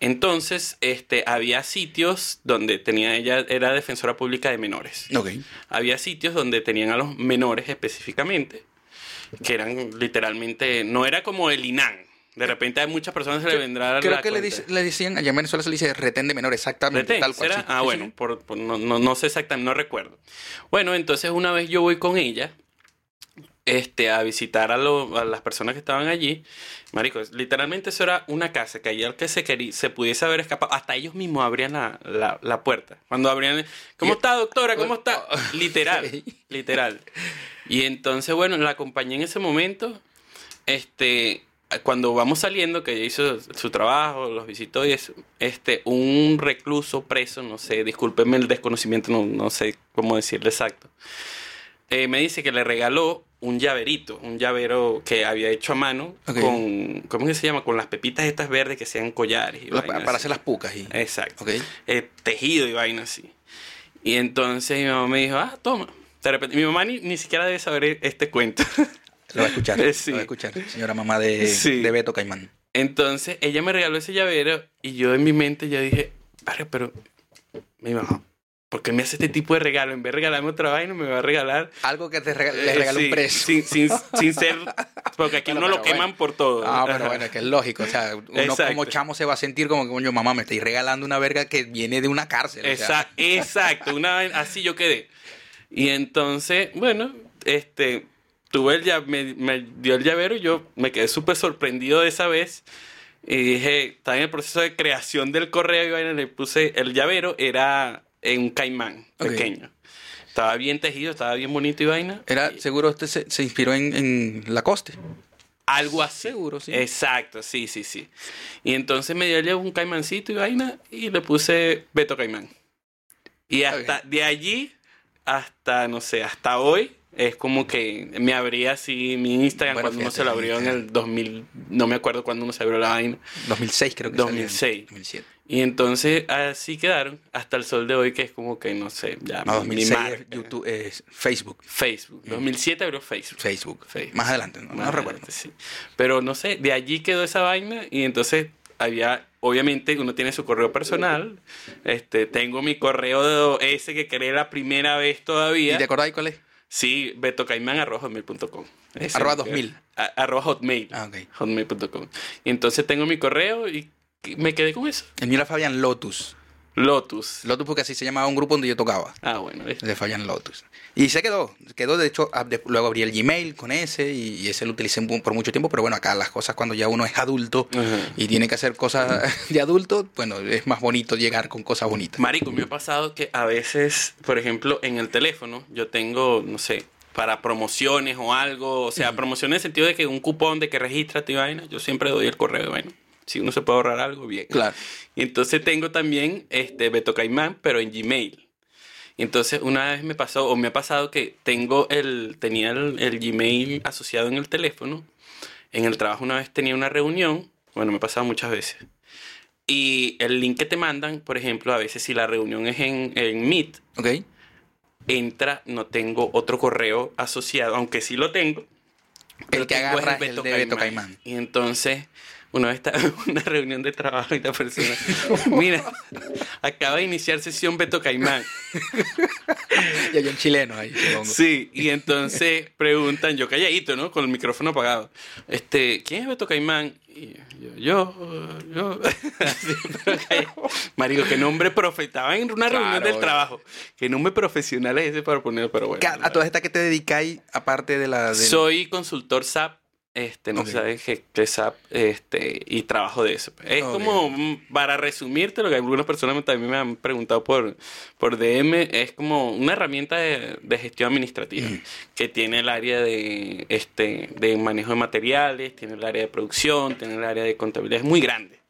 Entonces, este, había sitios donde tenía ella, era defensora pública de menores. Ok. Había sitios donde tenían a los menores específicamente, que eran literalmente, no era como el INAN. De repente a muchas personas se le vendrá Creo la que le, cuenta. le decían, allá en Venezuela se le dice retén de menor, exactamente, ¿Retén? tal cual. Sí. Ah, Sí, bueno, sí. por- por- no, no, no sé exactamente, no recuerdo. Bueno, entonces una vez yo voy con ella este, a visitar a, lo- a las personas que estaban allí. Marico, es- literalmente eso era una casa que el que se quería, se pudiese haber escapado, hasta ellos mismos abrían la, la- la puerta. Cuando abrían, ¿cómo está doctora? ¿Cómo está? Literal, Sí. literal. Y entonces, bueno, la acompañé en ese momento. Este, cuando vamos saliendo, que ella hizo su trabajo, los visitó y eso, este, un recluso preso, no sé, discúlpenme el desconocimiento, no, no sé cómo decirle exacto, eh, me dice que le regaló un llaverito, un llavero que había hecho a mano con, ¿cómo que se llama? Con las pepitas estas verdes que sean collares. Y para así. hacer las pucas. Y... Exacto eh, tejido y vaina así. Y entonces mi mamá me dijo, ah, toma. De repente, mi mamá ni, ni siquiera debe saber este cuento. Lo va a escuchar. Eh, Lo sí. va a escuchar. Señora mamá de, Sí. de Beto Caimán. Entonces ella me regaló ese llavero y yo en mi mente ya dije, "Verga, pero mi mamá, ¿por qué me hace este tipo de regalo? En vez de regalarme otra vaina, me va a regalar... Algo que te le eh, regaló sí, un preso. Sin, sin, sin ser... Porque aquí Bueno, uno lo queman por todo. Ah, pero bueno, es que es lógico. O sea, uno Exacto. como chamo se va a sentir como que, coño, mamá, me estáis regalando una verga que viene de una cárcel. o sea. Exacto, exacto, una vaina- así yo quedé. Y entonces, bueno, este, tuve el me, me dio el llavero y yo me quedé súper sorprendido de esa vez. Y dije, estaba en el proceso de creación del correo y le puse el llavero, era en un caimán pequeño. Estaba bien tejido, estaba bien bonito y vaina. Era, seguro este se, se inspiró en, en Lacoste. algo así. Seguro, sí. Exacto, sí, sí, sí. Y entonces me dio un caimancito y vaina y le puse Beto Caimán. Y hasta de allí hasta, no sé, hasta hoy es como que me abría así mi Instagram Bueno, cuando uno se lo abrió en el 2000, no me acuerdo cuándo uno se abrió la vaina. 2006 creo que 2006. salió. 2007. Y entonces así quedaron hasta el sol de hoy que es como que, no sé, ya No, mi 2006 marca. es YouTube, es Facebook. Facebook. 2007 abrió Facebook. Facebook. Facebook. Más adelante, no, no Más recuerdo. adelante, sí. Pero no sé, de allí quedó esa vaina y entonces había, obviamente uno tiene su correo personal, este, tengo mi correo ese que creé la primera vez todavía. ¿Y te acordáis cuál es? Sí. Ese Arroba me quedó. 2000. A- arroba hotmail. Ah, ok. Hotmail.com. Y entonces tengo mi correo y me quedé con eso. El mío era Fabián Lotus. Lotus. Lotus porque así se llamaba un grupo donde yo tocaba. Ah, bueno. ¿ves? De Fallan Lotus. Y se quedó, quedó de hecho, de- luego abrí el Gmail con ese y, y ese lo utilicé por mucho tiempo, pero bueno, acá las cosas cuando ya uno es adulto y tiene que hacer cosas de adulto, bueno, es más bonito llegar con cosas bonitas. Marico, me ha pasado que a veces, por ejemplo, en el teléfono, yo tengo, no sé, para promociones o algo, o sea, promociones en el sentido de que un cupón de que registra y vaina, yo siempre doy el correo, bueno, si uno se puede ahorrar algo, bien. Claro. Y entonces tengo también este Beto Caimán, pero en Gmail. Y entonces una vez me pasó, o me ha pasado que tengo el, tenía el, el Gmail asociado en el teléfono. En el trabajo una vez tenía una reunión, bueno, me ha pasado muchas veces. Y el link que te mandan, por ejemplo, a veces si la reunión es en, en Meet, ¿Ok? entra, no tengo otro correo asociado, aunque sí lo tengo. El que tengo agarra es es el de Beto Caimán. Y entonces, una vez estaba en una reunión de trabajo y la persona, mira, acaba de iniciar sesión Beto Caimán. Y hay un chileno ahí, supongo. Sí, y entonces preguntan, yo calladito, ¿no? Con el micrófono apagado. Este, ¿quién es Beto Caimán? Y yo, yo, yo. Marico, qué nombre profetaba en una reunión del trabajo. Qué nombre profesional es ese para poner, pero bueno. A, a todas estas que te dedicáis, aparte de la... de- Soy consultor SAP. Este, no Ok. sabes qué, SAP, este, y trabajo de eso. Es Ok. como, mm, para resumirte, lo que algunas personas también me han preguntado por, por DM, es como una herramienta de, de gestión administrativa que tiene el área de, este, de manejo de materiales, tiene el área de producción, tiene el área de contabilidad, es muy grande.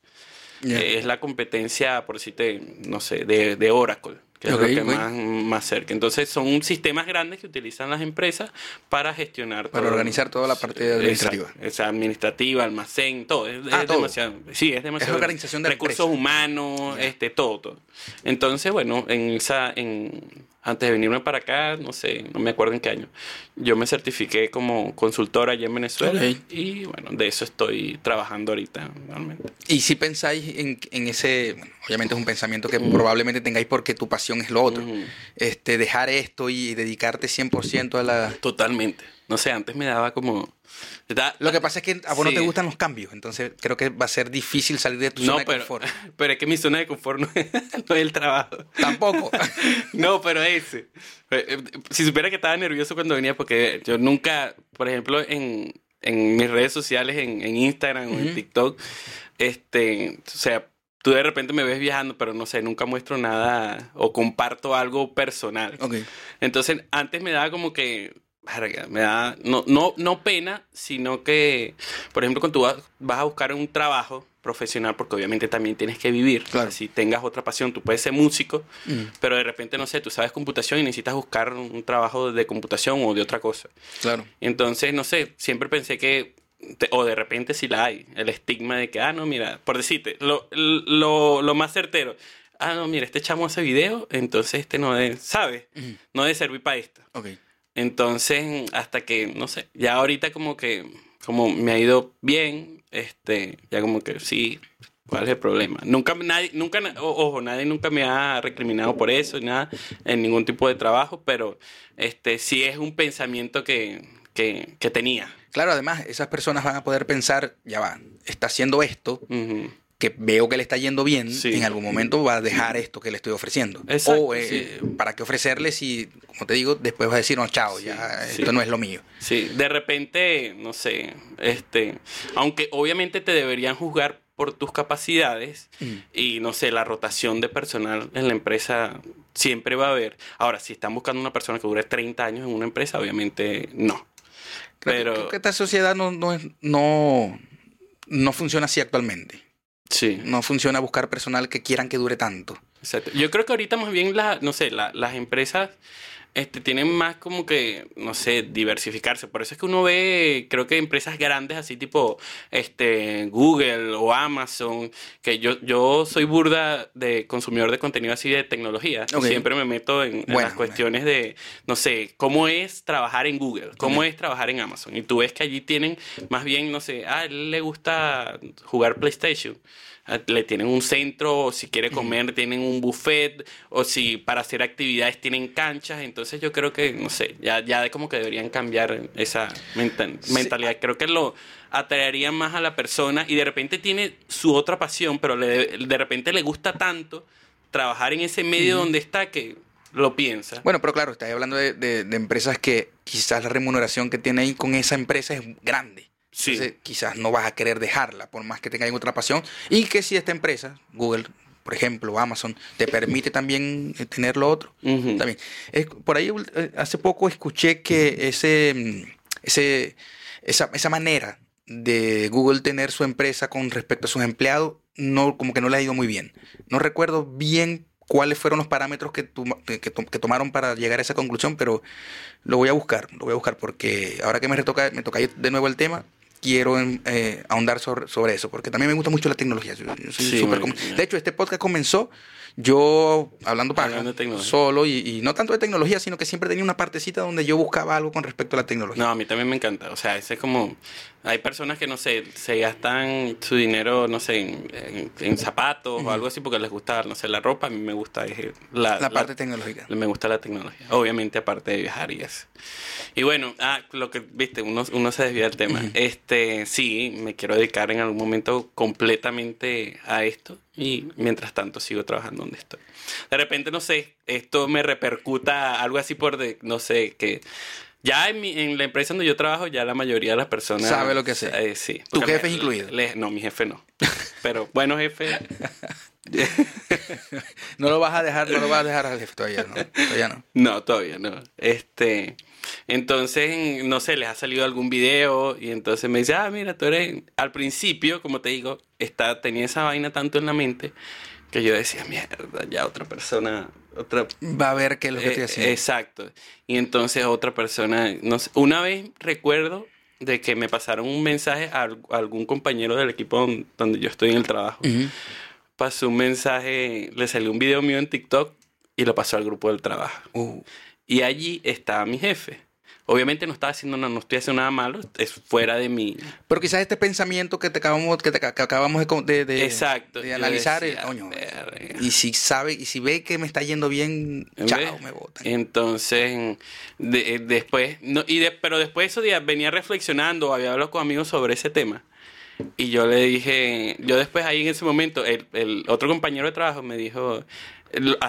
Eh, es la competencia, por decirte, no sé, de, de Oracle, que es lo que más, más cerca. Entonces, son sistemas grandes que utilizan las empresas para gestionar Para organizar toda la parte administrativa. Es administrativa, almacén, todo. Es, Ah, es todo. demasiado. Sí, es demasiado. organización de Recursos empresa. humanos, este, todo, todo. Entonces, bueno, en esa, en, antes de venirme para acá, no sé, no me acuerdo en qué año, yo me certifiqué como consultora allá en Venezuela Ok. y bueno, de eso estoy trabajando ahorita, realmente. Y si pensáis en, en ese, bueno, obviamente es un pensamiento que probablemente tengáis porque tu pasión es lo otro, Ujú. este, dejar esto y dedicarte 100% a la... Totalmente. No sé, antes me daba como... Lo que pasa es que a vos no te gustan los cambios, entonces creo que va a ser difícil salir de tu No, zona de confort. pero es que mi zona de confort no es, no es el trabajo. Tampoco. No, pero ese. Eh, Si supiera que estaba nervioso cuando venía, porque yo nunca, por ejemplo, en, en mis redes sociales, en, en Instagram o en. TikTok, este, o sea, tú de repente me ves viajando, pero no sé, nunca muestro nada o comparto algo personal. ok. Entonces, antes me daba como que. Verga, Me da. No, no, no pena, sino que. Por ejemplo, cuando tú vas, vas a buscar un trabajo profesional, porque obviamente también tienes que vivir. Claro. Si tengas otra pasión, tú puedes ser músico, Mm, pero de repente, no sé, tú sabes computación y necesitas buscar un trabajo de computación o de otra cosa. claro. Entonces, no sé, siempre pensé que, te- o de repente si la hay, el estigma de que, ah, no, mira, por decirte, lo, lo, lo más certero, ah, no, mira, este chamo hace video, entonces este no debe, ¿sabe? Ujú. No debe servir para esto. Ok. Entonces, hasta que, no sé, ya ahorita como que, como me ha ido bien, este, ya como que sí, ¿cuál es el problema? Nunca, nadie, nunca, ojo, nadie nunca me ha recriminado por eso, nada, en ningún tipo de trabajo, pero este, sí es un pensamiento que, que, que tenía. Claro, además, esas personas van a poder pensar, ya va, está haciendo esto. Que veo que le está yendo bien, Sí. en algún momento va a dejar esto que le estoy ofreciendo. Exacto, o eh, para qué ofrecerle si, como te digo, después va a decir, no, chao, Sí, ya esto no es lo mío. Sí, de repente, no sé, este, aunque obviamente te deberían juzgar por tus capacidades Mm. y no sé, la rotación de personal en la empresa siempre va a haber. Ahora, si están buscando una persona que dure 30 años en una empresa, obviamente no. Creo, Pero creo que esta sociedad no, no, es- no, no funciona así actualmente. Sí, No funciona buscar personal que quieran que dure tanto. exacto. Yo creo que ahorita más bien la, no sé, la- las empresas este, tienen más como que, no sé, diversificarse. Por eso es que uno ve, creo que empresas grandes así tipo este, Google o Amazon, que yo, yo soy burda de consumidor de contenido así de tecnología. Siempre me meto en, las cuestiones de, no sé, cómo es trabajar en Google, cómo es trabajar en Amazon. Y tú ves que allí tienen más bien, no sé, a él le gusta jugar PlayStation. Ah, Le tienen un centro, o si quiere comer, tienen un buffet, o si para hacer actividades tienen canchas. Entonces, yo creo que, no sé, ya, ya de como que deberían cambiar esa menta- Sí. mentalidad. Creo que lo atraería más a la persona y de repente tiene su otra pasión, pero le, de repente le gusta tanto trabajar en ese medio donde está que lo piensa. Bueno, pero claro, estás hablando de, de- de empresas que quizás la remuneración que tiene ahí con esa empresa es grande. Sí. Entonces, quizás no vas a querer dejarla, por más que tengas otra pasión. Y que si esta empresa, Google, por ejemplo, Amazon, te permite también eh, tener lo otro, también. Es- por ahí eh, hace poco escuché que ese, mm, ese, esa, esa manera de Google tener su empresa con respecto a sus empleados, no, como que no le ha ido muy bien. No recuerdo bien cuáles fueron los parámetros que, toma- que, que tomaron para llegar a esa conclusión, pero lo voy a buscar, lo voy a buscar porque ahora que me retoca, me toca de nuevo el tema, quiero em, eh, ahondar sobre, sobre eso, porque también me gusta mucho la tecnología. Yo, yo soy Sí, de hecho, este podcast comenzó yo hablando tecnología. solo y, y no tanto de tecnología, sino que siempre tenía una partecita donde yo buscaba algo con respecto a la tecnología. No, a mí también me encanta. O sea, ese es como. Hay personas que, no sé, se gastan su dinero, no sé, en, en- en zapatos o algo así porque les gusta, no sé, la ropa. A mí me gusta eh, la, la parte tecnológica. Me gusta la tecnología. Obviamente, aparte de viajar y eso. Y bueno, ah, lo que viste, uno, uno se desvía del tema. Este, sí, me quiero dedicar en algún momento completamente a esto. Y mientras tanto sigo trabajando donde estoy. De repente, no sé, esto me repercuta algo así por de, no sé, que ya en, mi- en la empresa donde yo trabajo, ya la mayoría de las personas Sabe lo que hacer. eh, sí. ¿Tu jefe me- incluido? le- no, mi jefe no. Pero bueno, jefe. No lo vas a dejar, no lo vas a dejar al jefe todavía, no. Todavía no. No, todavía no. Este, entonces, no sé, les ha salido algún video y entonces me dice, ah, mira, tú eres, al principio, como te digo, está, tenía esa vaina tanto en la mente que yo decía, mierda, ya otra persona, otra... Va a ver qué es lo que estoy Eh, haciendo. exacto. Y entonces otra persona, no sé, una vez recuerdo de que me pasaron un mensaje a, al- a algún compañero del equipo don- donde yo estoy en el trabajo. Pasó un mensaje, le salió un video mío en TikTok y lo pasó al grupo del trabajo. Uh, Y allí estaba mi jefe. Obviamente no estaba haciendo nada, no estoy haciendo nada malo, es fuera de mi... Pero quizás este pensamiento que te acabamos, que te, que acabamos de, de, de- Exacto. de yo analizar, decía, eh, y si sabe, y si ve que me está yendo bien, chao, me botan. Entonces, de- eh, después, no, y pero después de esos días venía reflexionando, había hablado con amigos sobre ese tema. Y yo le dije, yo después ahí en ese momento, el, el otro compañero de trabajo me dijo, el-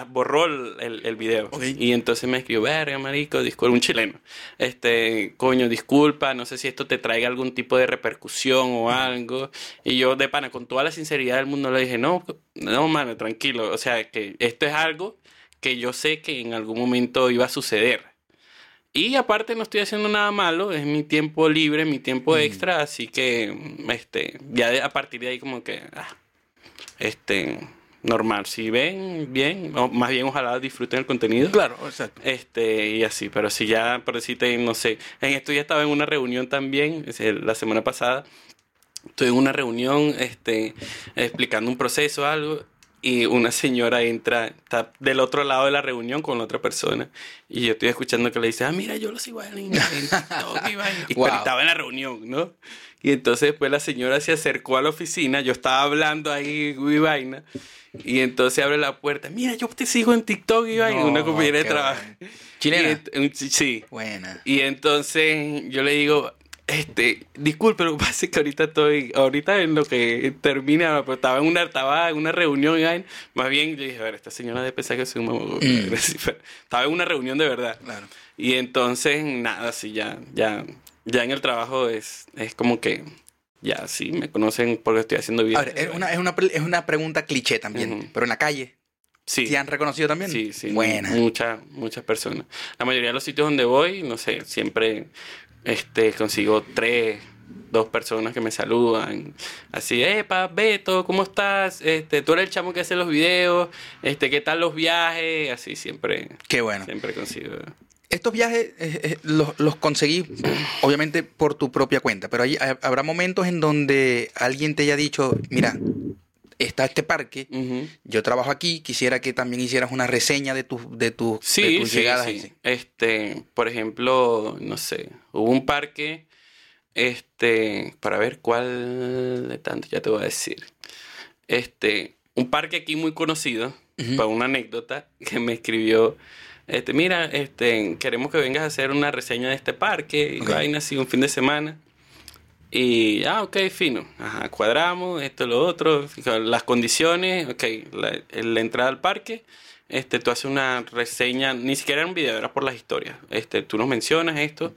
borró el, el- el video. Y entonces me escribió, verga, marico, disculpa, un chileno. Este, coño, disculpa, no sé si esto te traiga algún tipo de repercusión o algo. Y yo, de pana, con toda la sinceridad del mundo, le dije, no, no, mano, tranquilo. O sea, que esto es algo que yo sé que en algún momento iba a suceder. Y aparte no estoy haciendo nada malo, es mi tiempo libre, mi tiempo extra, así que este, ya de- a partir de ahí como que, ah, este, normal. Si ven, bien, o más bien ojalá disfruten el contenido. Claro, exacto. Este, y así, pero si ya, por decirte, no sé, en esto ya estaba en una reunión también, la semana pasada, estoy en una reunión, este, explicando un proceso, algo, y una señora entra, está del otro lado de la reunión con la otra persona, y yo estoy escuchando que le dice, ah, mira, yo lo sigo en, en TikTok y vaina". Y- Wow. estaba en la reunión, ¿no? Y entonces después la señora se acercó a la oficina, yo estaba hablando ahí y vaina, y entonces abre la puerta, mira, yo te sigo en TikTok y vaina, No, una compañera de trabajo. ¿Chilena? Y sí. Buena. Y entonces yo le digo, este, disculpe, lo que pasa es que ahorita estoy, ahorita en lo que termina, pues estaba en una, estaba en una reunión, más bien yo dije, a ver, esta señora de pensar que soy un. Mm. Estaba en una reunión de verdad. Claro. Y entonces, nada, sí, ya, ya, ya en el trabajo es, es como que, ya, sí, me conocen porque estoy haciendo bien. A ver, es una, es una, es una pregunta cliché también, Ujú. pero en la calle, sí. ¿te han reconocido también? Sí, sí. Buena. Muchas, muchas personas. La mayoría de los sitios donde voy, no sé, siempre este, consigo tres, dos personas que me saludan. Así, epa, Beto, ¿cómo estás? Este, tú eres el chamo que hace los videos. Este, ¿qué tal los viajes? Así siempre, Qué bueno. siempre consigo. Estos viajes eh, eh, los, los conseguí, obviamente, por tu propia cuenta, pero hay, ha- habrá momentos en donde alguien te haya dicho, mira, está este parque, yo trabajo aquí, quisiera que también hicieras una reseña de, tus de, Sí, tus sí, llegadas. sí. Este, por ejemplo, no sé, hubo un parque, este, para ver cuál de tanto, ya te voy a decir. Este, un parque aquí muy conocido, para una anécdota, que me escribió, este, mira, este, queremos que vengas a hacer una reseña de este parque, y Ok. vaina así un fin de semana. Y, ah, ok, fino. Ajá, cuadramos, esto, lo otro, las condiciones, ok, la, la entrada al parque. Este, tú haces una reseña, ni siquiera era un video, era por las historias. Este, tú nos mencionas esto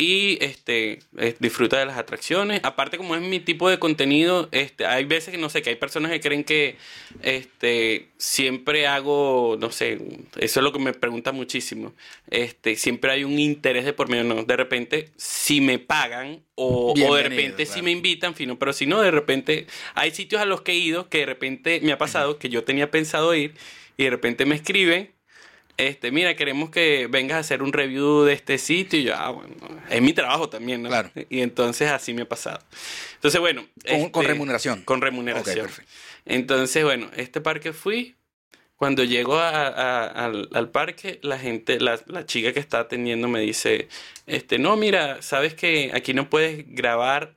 y este disfruta de las atracciones. Aparte, como es mi tipo de contenido, este, hay veces que no sé, que hay personas que creen que este siempre hago, no sé, eso es lo que me pregunta muchísimo. Este, siempre hay un interés de por medio, no, de repente si me pagan o, o de repente si me invitan, fino, pero si no, de repente hay sitios a los que he ido que de repente me ha pasado que yo tenía pensado ir y de repente me escriben este, mira, queremos que vengas a hacer un review de este sitio. Y yo, ah, bueno, es mi trabajo también, ¿no? Claro. Y entonces así me ha pasado. Entonces, bueno. Con, con este, remuneración. Con remuneración. Ok, perfecto. Entonces, bueno, este parque fui. Cuando llego a- a- al, al parque, la gente, la, la chica que está atendiendo me dice, este, no, mira, sabes que aquí no puedes grabar.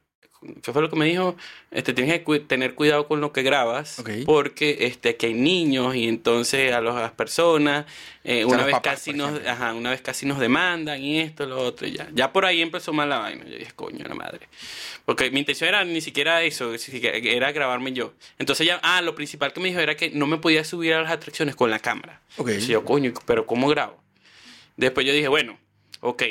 ¿Qué fue lo que me dijo? Este, tienes que cu- tener cuidado con lo que grabas, porque este, aquí hay niños y entonces a los- a las personas, eh, una vez papás, casi nos, ajá, una vez casi nos demandan y esto, lo otro, y ya. Ya por ahí empezó mal la vaina. Yo dije, coño, la madre. Porque mi intención era ni siquiera eso, era grabarme yo. Entonces ya, ah, lo principal que me dijo era que no me podía subir a las atracciones con la cámara. Ok. Y yo, coño, pero ¿cómo grabo? Después yo dije, bueno, ok,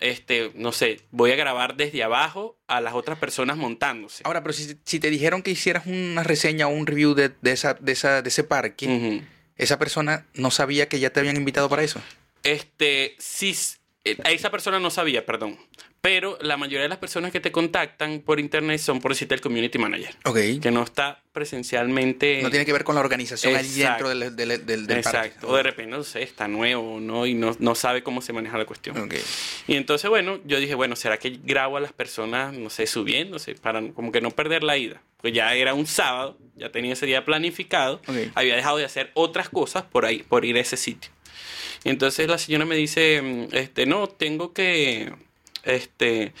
este, no sé, voy a grabar desde abajo a las otras personas montándose. Ahora, pero si, si te dijeron que hicieras una reseña o un review de, de esa, de, esa, de ese parque, esa persona no sabía que ya te habían invitado para eso. Este, sí, eh, esa persona no sabía, perdón. Pero la mayoría de las personas que te contactan por internet son por decirte el community manager, Ok. que no está presencialmente. No tiene que ver con la organización allí dentro del, del, del, del parque. Exacto. O de repente, no sé, está nuevo ¿no? y no, no sabe cómo se maneja la cuestión. Ok. Y entonces, bueno, yo dije, bueno, ¿será que grabo a las personas, no sé, subiéndose para como que no perder la ida? Pues ya era un sábado, ya tenía ese día planificado, Ok. había dejado de hacer otras cosas por ahí, por ir a ese sitio. Y entonces la señora me dice, mm, este, no, tengo que, este,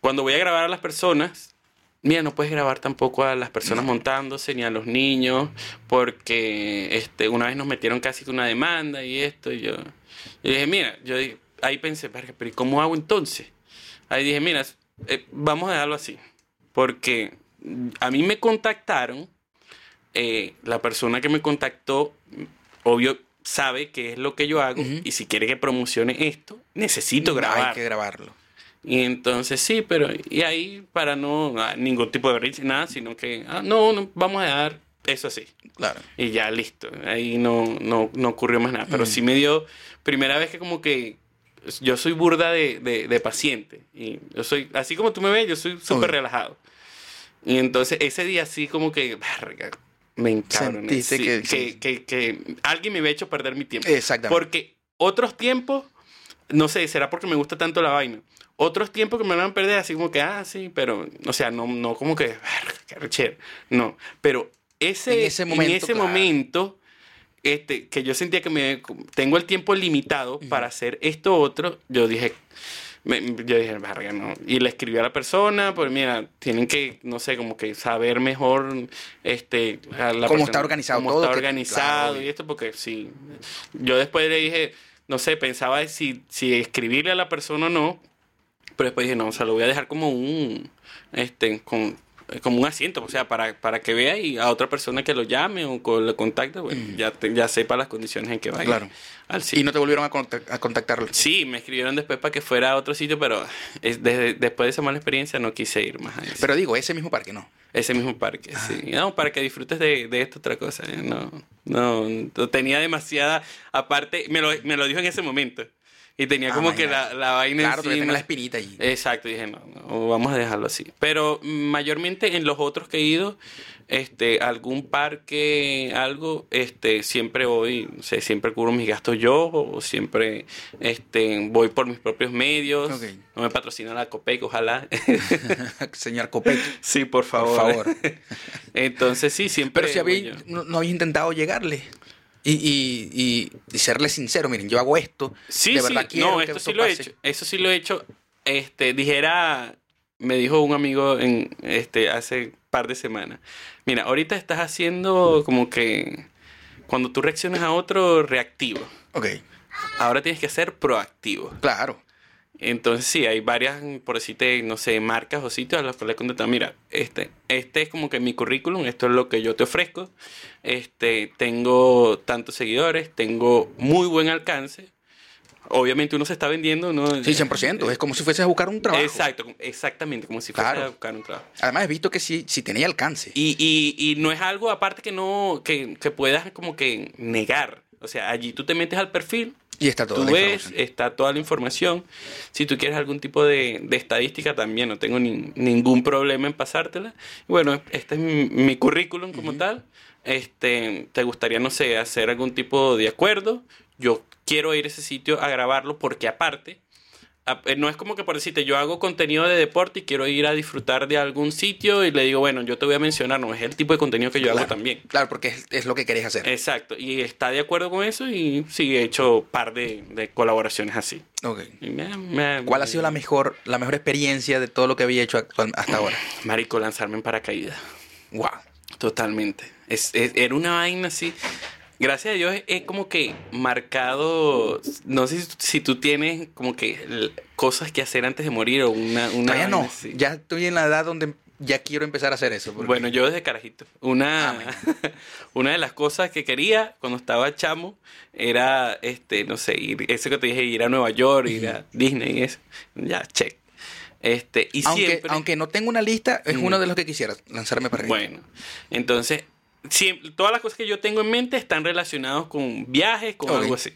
cuando voy a grabar a las personas, mira, no puedes grabar tampoco a las personas montándose ni a los niños, porque, este, una vez nos metieron casi que una demanda y esto, y yo, y dije, mira, yo ahí pensé, "Verga, pero ¿y cómo hago entonces? Ahí dije, mira, eh, vamos a dejarlo así, porque a mí me contactaron, eh, la persona que me contactó, obvio, sabe qué es lo que yo hago y si quiere que promocione esto, necesito grabar. Hay que grabarlo. Y entonces sí, pero y ahí para no ah, ningún tipo de berrinche, nada, sino que ah, no, no, vamos a dar eso así. Claro. Y ya listo. Ahí no, no, no ocurrió más nada. Pero Mm. sí me dio primera vez que como que yo soy burda de, de, de paciente. Y yo soy, así como tú me ves, yo soy súper relajado. Y entonces ese día sí como que, verga, me encabroné. Sí, que- que, que, que alguien me había hecho perder mi tiempo. Exactamente. Porque otros tiempos, no sé, será porque me gusta tanto la vaina. Otros tiempos que me van a perder así como que, ah, sí, pero, o sea, no, no como que. No, pero ese, En ese momento, en ese claro. momento este, que yo sentía que me, tengo el tiempo limitado para hacer esto otro, yo dije, me- yo dije, verga, no. Y le escribí a la persona, pues mira, tienen que, no sé, como que saber mejor, este, a la Cómo persona- está organizado cómo todo, está que- organizado claro, y esto, porque sí. Yo después le dije, no sé, pensaba si, si escribirle a la persona o no, pero después dije, no, o sea, lo voy a dejar como un, este, con, como un asiento, o sea, para, para que vea y a otra persona que lo llame o le contacte, bueno, ya, te- ya sepa las condiciones en que vaya Claro. al Y no te volvieron a, contact- a contactarlo. Sí, me escribieron después para que fuera a otro sitio, pero es- desde, después de esa mala experiencia no quise ir más a Pero digo, ese mismo parque no. ese mismo parque. Sí. No, para que disfrutes de, de esta otra cosa. ¿eh? No, no, no tenía demasiada. Aparte, me lo, me lo dijo en ese momento. Y tenía Ah, como que la, la vaina Claro, encima. tengo la espinita allí. Exacto, dije, no, no, vamos a dejarlo así. Pero mayormente en los otros que he ido, este, algún parque, algo, este, siempre voy, no sé, siempre cubro mis gastos yo, o siempre, este, voy por mis propios medios. No me patrocina la Copec, ojalá. Señor Copec, sí, por por favor. favor. Entonces sí, siempre. Pero si no, no había intentado llegarle. Y, y, y, y serle sincero, miren, yo hago esto. Sí, de sí, verdad quiero no, que esto sí lo he hecho. Eso sí lo he hecho. Este, dijera, me dijo un amigo en, este, hace par de semanas. Mira, ahorita estás haciendo como que cuando tú reaccionas a otro reactivo. Ok, Ahora tienes que ser proactivo. claro. Entonces sí, hay varias, por decirte, no sé, marcas o sitios a los le he mira, este, este es como que mi currículum, esto es lo que yo te ofrezco, este, tengo tantos seguidores, tengo muy buen alcance, obviamente uno se está vendiendo, ¿no? Sí, 100%. Es como si fuese a buscar un trabajo. Exacto, exactamente, como si fuese a buscar un trabajo. Además, he visto que sí, sí tenía alcance. Y, y, y no es algo aparte que no, que, que, puedas como que negar. O sea, allí tú te metes al perfil. Y está todo. Tú ves, está toda la información. Si tú quieres algún tipo de, de estadística, también no tengo ni, ningún problema en pasártela. Bueno, este es mi, currículum como tal. Este, ¿Te gustaría, no sé, hacer algún tipo de acuerdo? Yo quiero ir a ese sitio a grabarlo porque aparte, no es como que por decirte, yo hago contenido de deporte y quiero ir a disfrutar de algún sitio y le digo, bueno, yo te voy a mencionar, no, es el tipo de contenido que yo hago también. Claro, porque es, lo que querés hacer. Exacto, y está de acuerdo con eso y sí, he hecho par de, colaboraciones así. Ok. ¿Cuál ha sido la mejor, la mejor experiencia de todo lo que había hecho hasta ahora? Marico, lanzarme en paracaídas. Wow. Totalmente. es, era una vaina así gracias a Dios es como que marcado, no sé si, tú tienes como que cosas que hacer antes de morir o una... una no, ya estoy en la edad donde ya quiero empezar a hacer eso. Bueno, yo desde carajito. Una, una de las cosas que quería cuando estaba chamo era, este, no sé, ir, eso que te dije, ir a Nueva York, ir a Disney y eso. Ya, check. Este, y aunque, siempre... aunque no tengo una lista, es uno de los que quisiera lanzarme para allá. Bueno, entonces todas las cosas que yo tengo en mente están relacionadas con viajes, con algo así.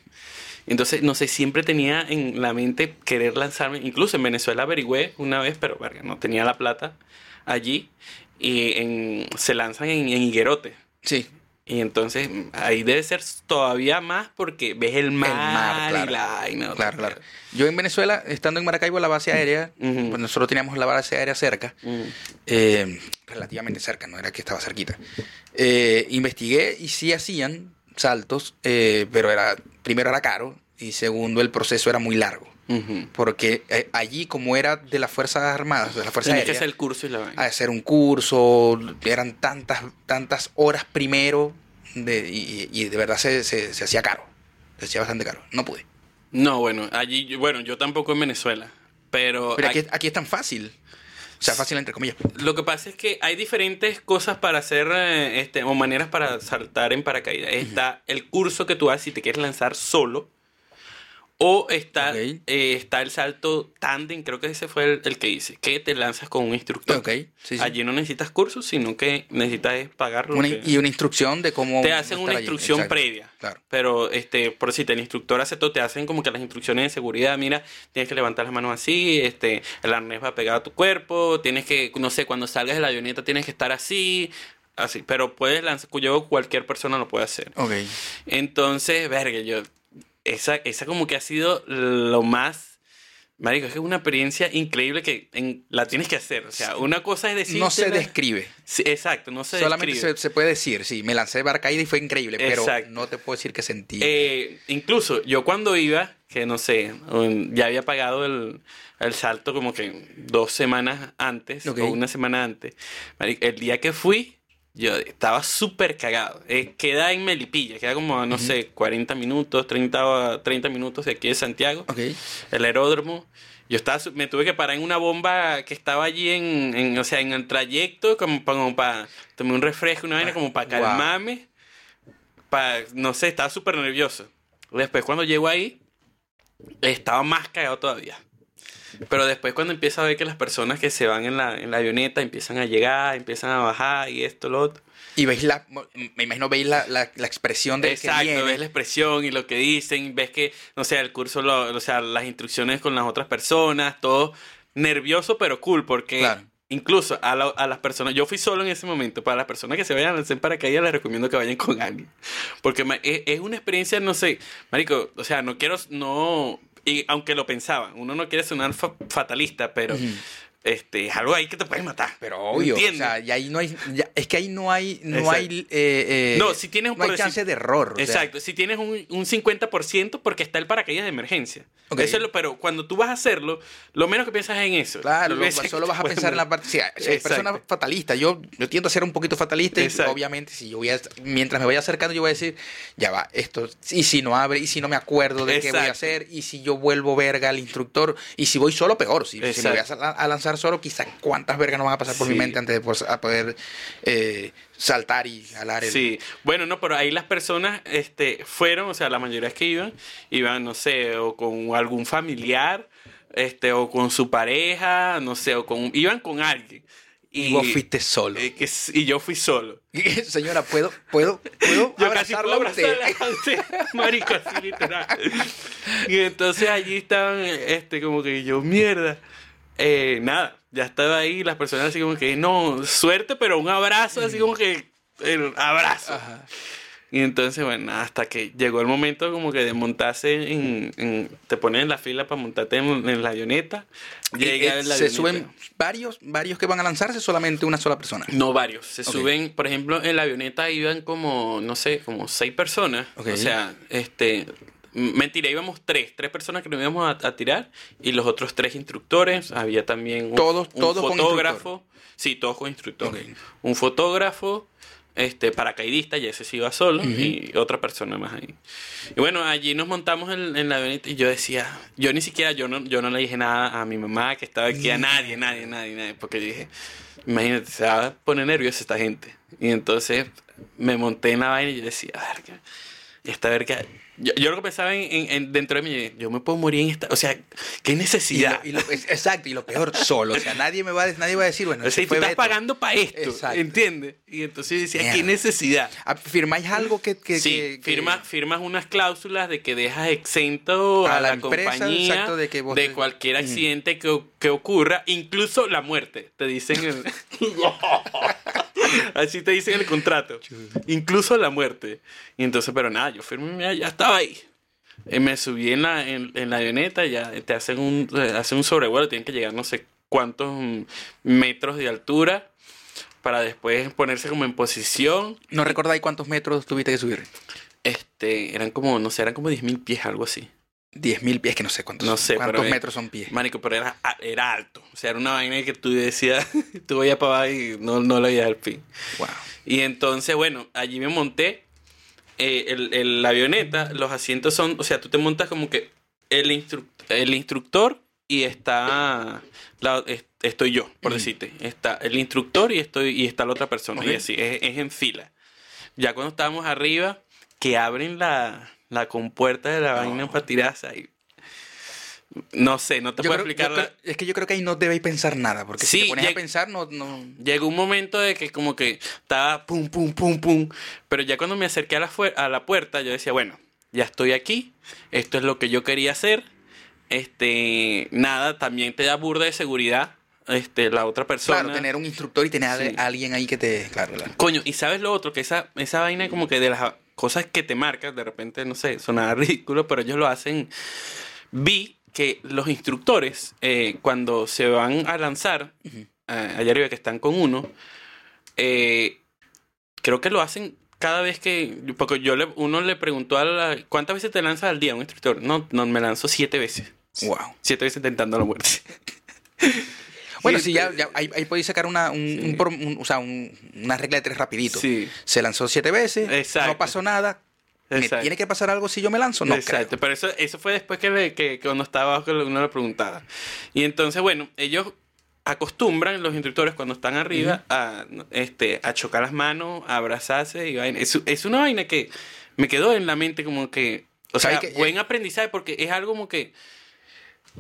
Entonces, no sé, siempre tenía en la mente querer lanzarme. Incluso en Venezuela averigüé una vez, pero verga, no tenía la plata allí. Y se lanzan en, en Higuerote. Sí. Y entonces ahí debe ser todavía más porque ves el mar, claro. claro, claro. Yo en Venezuela, estando en Maracaibo, la base aérea, pues nosotros teníamos la base aérea cerca, eh, relativamente cerca, no era que estaba cerquita. Eh, investigué y sí hacían saltos, eh, pero era primero era caro y segundo el proceso era muy largo. Porque allí, como era de las Fuerzas Armadas, de la Fuerza Aérea, que hacer el curso y la vaina. hacer un curso, eran tantas, tantas horas primero de, y, de verdad se, se, hacía caro. Se hacía bastante caro. No pude. No, bueno, allí, bueno, yo tampoco en Venezuela. Pero, pero aquí, aquí, es tan fácil. O sea, fácil entre comillas. Lo que pasa es que hay diferentes cosas para hacer, eh, este, o maneras para saltar en paracaídas. Está el curso que tú haces si te quieres lanzar solo o está, eh, está el salto tandem, creo que ese fue el, que hice, que te lanzas con un instructor. Allí no necesitas cursos, sino que necesitas pagarlo. Y una instrucción de cómo... Te hacen una instrucción previa. Claro. Pero, este, por si el instructor hace todo, te hacen como que las instrucciones de seguridad, mira, tienes que levantar las manos así, este, el arnés va pegado a tu cuerpo, tienes que, no sé, cuando salgas de la avioneta tienes que estar así, así, pero puedes lanzar, yo cualquier persona lo puede hacer. Ok. Entonces, verga, yo esa, esa como que ha sido lo más... Marico, es que es una experiencia increíble que la tienes que hacer. O sea, una cosa es decir... No se describe. Sí, exacto, no se Solamente Se, se, puede decir, sí, me lancé de barcaída y fue increíble, pero no te puedo decir que sentí. Eh, incluso yo cuando iba, que no sé, ya había pagado el, el salto como que dos semanas antes o una semana antes. Marico, el día que fui, yo estaba súper cagado. Eh, queda en Melipilla, queda como, no sé, 40 minutos, 30, 30 minutos de aquí de Santiago. El aeródromo. Yo estaba, me tuve que parar en una bomba que estaba allí en, o sea, en el trayecto, como, como para tomar un refresco, una vaina, como para calmarme. Para, no sé, estaba súper nervioso. Después cuando llego ahí, estaba más cagado todavía. Pero después cuando empieza a ver que las personas que se van en la, en la avioneta empiezan a llegar, empiezan a bajar y esto, lo otro. Y veis la, me imagino veis la, la, expresión de Exacto, que ves la expresión y lo que dicen, ves que, no sé, el curso, o sea, las instrucciones con las otras personas, todo nervioso pero cool, porque incluso a, a, las personas, yo fui solo en ese momento, para las personas que se vayan a hacer paracaídas les recomiendo que vayan con alguien, porque es, es una experiencia, no sé, marico, o sea, no quiero, no y aunque lo pensaba, uno no quiere sonar fatalista, pero este, es algo ahí que te puede matar. Pero obvio, ¿Entiendes? o sea, y ahí no hay, ya- es que ahí no hay, no Exacto. hay, eh, eh, No, si tienes un- no hay chance de error. o sea, Exacto, si tienes un, un 50% porque está el paracaídas de emergencia. Ok. Eso es lo, pero cuando tú vas a hacerlo, lo menos que piensas es en eso. Claro, lo- solo vas a pensar en la parte. Si hay, si hay personas fatalistas, yo, yo tiendo a ser un poquito fatalista y Exacto. obviamente si yo voy a, mientras me vaya acercando yo voy a decir, ya va, esto, y si no abre, y si no me acuerdo de qué voy a hacer, y si yo vuelvo verga al instructor, y si voy solo, peor. Si, si me voy a lanzar solo, quizás cuántas vergas no van a pasar por mi mente antes de pues, a poder eh, saltar y jalar el. Sí, bueno, no, pero ahí las personas este, fueron, o sea, la mayoría que iban, iban, no sé, o con algún familiar, este, o con su pareja, no sé, o con, iban con alguien. Y vos fuiste solo. eh, que y yo fui solo. Señora, ¿puedo, puedo, puedo Yo casi puedo usted, marico, así literal. Y entonces allí estaban, este, como que yo, mierda. Eh, nada, ya estaba ahí, las personas así como que, no, suerte, pero un abrazo, así como que, el abrazo. Ajá. Y entonces, bueno, hasta que llegó el momento como que de montarse en, en- te ponen en la fila para montarte en, en la avioneta. Llega eh, la se avioneta. suben varios, varios que van a lanzarse, solamente una sola persona. No, varios. Se suben, por ejemplo, en la avioneta iban como, no sé, como seis personas. O sea, este. Mentira, íbamos tres, tres personas que nos íbamos a, a tirar y los otros tres instructores. Había también un, Todos- un todos con fotógrafo. Sí, todos con instructor. Ok. Un fotógrafo, este, paracaidista, y ese sí iba solo, y otra persona más ahí. Y bueno, allí nos montamos en, en la avioneta y yo decía, yo ni siquiera, yo no, yo no le dije nada a mi mamá que estaba aquí, a nadie, nadie, nadie, nadie, porque yo dije, imagínate, se va a poner nerviosa esta gente. Y entonces me monté en la vaina y yo decía, verga, esta verga. Yo, yo lo que pensaba en, en- en- dentro de mí, yo me puedo morir en esta, o sea, qué Y necesidad. lo- y lo- es- exacto, y lo peor, solo. O sea, nadie me va nadie va a decir, bueno, o sea, tú fue estás Beto. pagando para esto, Exacto. ¿entiendes? Y entonces yo decía, Mierda. qué necesidad. Ah, ¿Firmáis algo que... que- sí, que- que- firma, firmas unas cláusulas de que dejas exento a, A la la, empresa, compañía exacto, de que vos de te- cualquier Mm. accidente que, que ocurra, incluso la muerte, te dicen el... Así te dicen el contrato. Incluso la muerte. Y entonces, pero nada, yo firmé, ya estaba ahí. Eh, me subí en la, en, en la avioneta, ya te hacen un, eh, hacen un sobrevuelo, tienen que llegar no sé cuántos mm, metros de altura para después ponerse como en posición. ¿No recordáis cuántos metros tuviste que subir? Este, eran como, no sé, eran como 10.000 pies, algo así. 10.000 pies, que no sé cuántos, No sé, cuántos pero, metros son pies. Marico, pero era, era alto. O sea, era una vaina que tú decías, tú veías para abajo y no, no lo veías al fin. Wow. Y entonces, bueno, allí me monté. eh, el, el- la avioneta, los asientos son, o sea, tú te montas como que el, instru- el instructor y está, la- es- estoy yo, por decirte. Está el instructor y, estoy, y está la otra persona. Ok. Y así, es, es en fila. Ya cuando estábamos arriba, que abren la, la compuerta de la vaina para tirarse ahí. No sé, no te Yo puedo creo- explicar. la- es que yo creo que ahí no debéis pensar nada, porque si te pones a pensar, no... no... Llegó un momento de que como que estaba pum, pum, pum, pum. Pero ya cuando me acerqué a la, a la puerta, yo decía, bueno, ya estoy aquí. Esto es lo que yo quería hacer. Este, nada, también te da burda de seguridad. Este, la otra persona. Claro, tener un instructor y tener a- Sí. a alguien ahí que te... Claro, claro. Coño, y sabes lo otro, que esa, esa vaina como que de las cosas que te marcas, de repente, no sé, sonaba ridículo, pero ellos lo hacen. Vi que los instructores, eh, cuando se van a lanzar, eh, allá arriba que están con uno, eh, creo que lo hacen cada vez que. Porque yo le, uno le preguntó a la. ¿Cuántas veces te lanzas al día un instructor? No, no, me lanzo siete veces. Wow. Siete veces intentando la muerte. Bueno, Sí, ya, ya ahí, ahí podéis sacar una, un, un un- o sea, un- una regla de tres rapidito. Se lanzó siete veces, Exacto. no pasó nada. ¿Me tiene que pasar algo si yo me lanzo? No Exacto, creo. pero eso, eso fue después que, le- que, que cuando estaba abajo que uno le preguntaba. Y entonces, bueno, ellos acostumbran, los instructores, cuando están arriba, a, este, a chocar las manos, a abrazarse y vaina. Es, es una vaina que me quedó en la mente como que, o sea, ¿Sabes qué? buen aprendizaje porque es algo como que,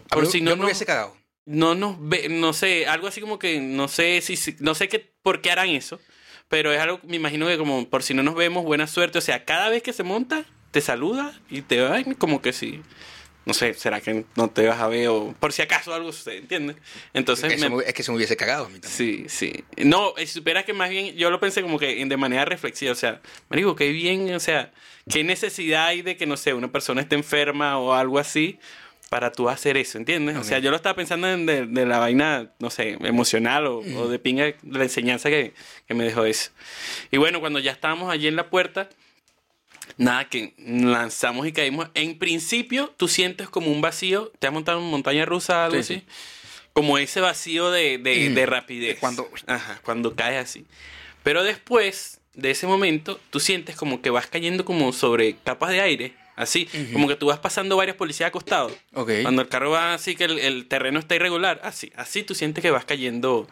por si yo no, me no, hubiese cagado. No nos ve, no sé, algo así como que, no sé si, si- no sé qué, por qué harán eso, pero es algo, me imagino que como, por si no nos vemos, buena suerte, o sea, cada vez que se monta, te saluda y te va como que sí. No sé, ¿será que no te vas a ver o por si acaso algo sucede, ¿entiendes? Entonces, es, que se me- me, es que se me hubiese cagado a mí también. sí, sí. No, si supieras que más bien yo lo pensé como que en- de manera reflexiva, o sea, me digo, qué bien, o sea, qué necesidad hay de que, no sé, una persona esté enferma o algo así para tú hacer eso, ¿entiendes? O Ok. sea, yo lo estaba pensando en de, de la vaina, no sé, emocional o, o de pinga, de la enseñanza que, que me dejó eso. Y bueno, cuando ya estábamos allí en la puerta, nada, que lanzamos y caímos. En principio, tú sientes como un vacío, te has montado en montaña rusa, algo Sí, así. Como ese vacío de, de, Mm. de rapidez. De cuando- Ajá, cuando caes así. Pero después de ese momento, tú sientes como que vas cayendo como sobre capas de aire, así. Como que tú vas pasando varios policías acostados. Ok. Cuando el carro va así, que el, el terreno está irregular, así, así tú sientes que vas cayendo.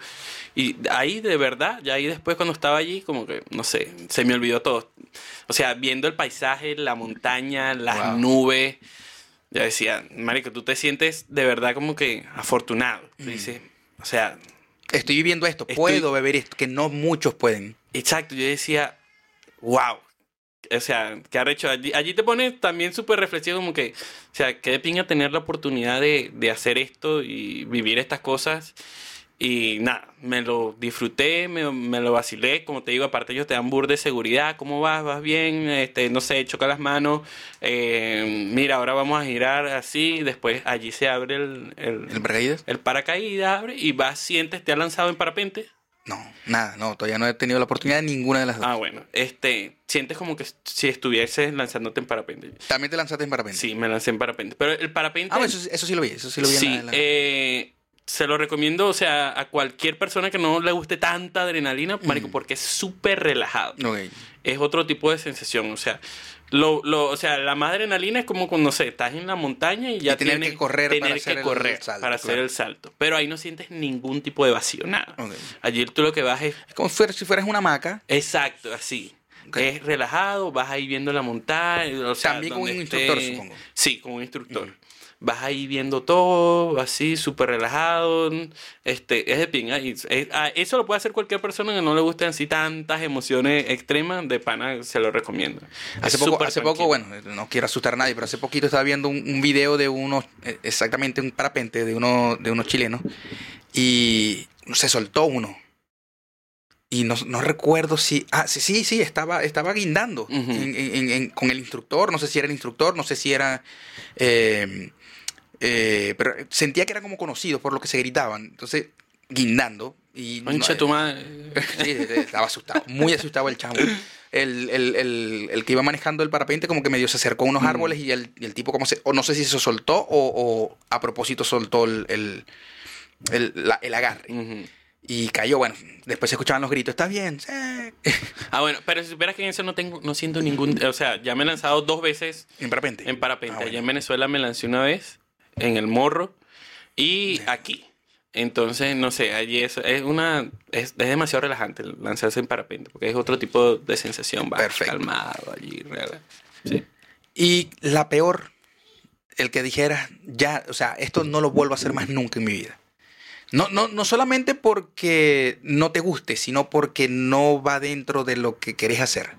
Y ahí, de verdad, ya ahí después cuando estaba allí, como que, no sé, se me olvidó todo. O sea, viendo el paisaje, la montaña, las Wow. nubes, ya decía, Marico, tú te sientes de verdad como que afortunado. Tú dices, o sea, Estoy viviendo esto, Estoy- puedo beber esto, que no muchos pueden. Exacto, yo decía, wow. O sea, qué arrecho. Allí, allí te pones también súper reflexivo, como que, o sea, qué de pinga tener la oportunidad de, de hacer esto y vivir estas cosas. Y nada, me lo disfruté, me, me lo vacilé. Como te digo, aparte ellos te dan bur de seguridad. ¿Cómo vas? ¿Vas bien? Este, no sé, choca las manos. Eh, mira, ahora vamos a girar así. Después allí se abre el, el, ¿El paracaídas? el paracaídas, abre y vas, sientes, te ha lanzado en parapente. No, nada, no, todavía no he tenido la oportunidad de ninguna de las dos. Ah, bueno. Este, sientes como que si estuvieses lanzándote en parapente. También te lanzaste en parapente. Sí, me lancé en parapente. Pero el parapente. Ah, bueno, eso, eso sí lo vi, eso sí lo vi sí, en la- en la- eh, se lo recomiendo, o sea, a cualquier persona que no le guste tanta adrenalina, marico, Mm. porque es súper relajado. Ok. Es otro tipo de sensación, o sea, lo, lo, o sea, la más adrenalina es como cuando, no sé, estás en la montaña y ya Y tener tienes que correr tener para que hacer el salto, para hacer claro. el salto. Pero ahí no sientes ningún tipo de vacío, nada. Ok. Allí tú lo que vas es Es como si fuera- si fueras una hamaca. Exacto, así. Es relajado, vas ahí viendo la montaña. o sea, También con un esté- instructor, supongo. Sí, con un instructor. Vas ahí viendo todo, así, súper relajado. Este, es de pinga. y es- ah, eso lo puede hacer cualquier persona que no le gusten así tantas emociones extremas. De pana, se lo recomiendo. Hace Es poco, hace poco, bueno, no quiero asustar a nadie, pero hace poquito estaba viendo un, un video de unos, eh, exactamente un parapente de uno, de unos chilenos, y se soltó uno. Y no, no recuerdo si. Ah, sí, sí, sí, estaba, estaba guindando Ujú. en- en- en- con el instructor. No sé si era el instructor, no sé si era. eh, eh, pero sentía que era como conocido por lo que se gritaban. Entonces, guindando. Y Concha no- tu madre. Sí, estaba asustado, muy asustado el chavo. El, el, el, el que iba manejando el parapente como que medio se acercó a unos Mm. árboles y el, y el tipo como se... O no sé si se soltó o, o a propósito soltó el, el, el, la- agarre. Ujú. Y cayó, bueno, después se escuchaban los gritos, ¿estás bien? Sí. Ah, bueno, pero si supieras que en eso no tengo, no siento ningún. O sea, ya me he lanzado dos veces En parapente. En parapente. Ah, bueno. Allá en Venezuela me lancé una vez, en el morro, y aquí. Entonces, no sé, allí es, es una. Es, es demasiado relajante lanzarse en parapente, porque es otro tipo de sensación, va Perfecto. calmado allí, rela- Sí. Y la peor, el que dijera, ya, o sea, esto no lo vuelvo a hacer más nunca en mi vida. No, no, no solamente porque no te guste, sino porque no va dentro de lo que querés hacer.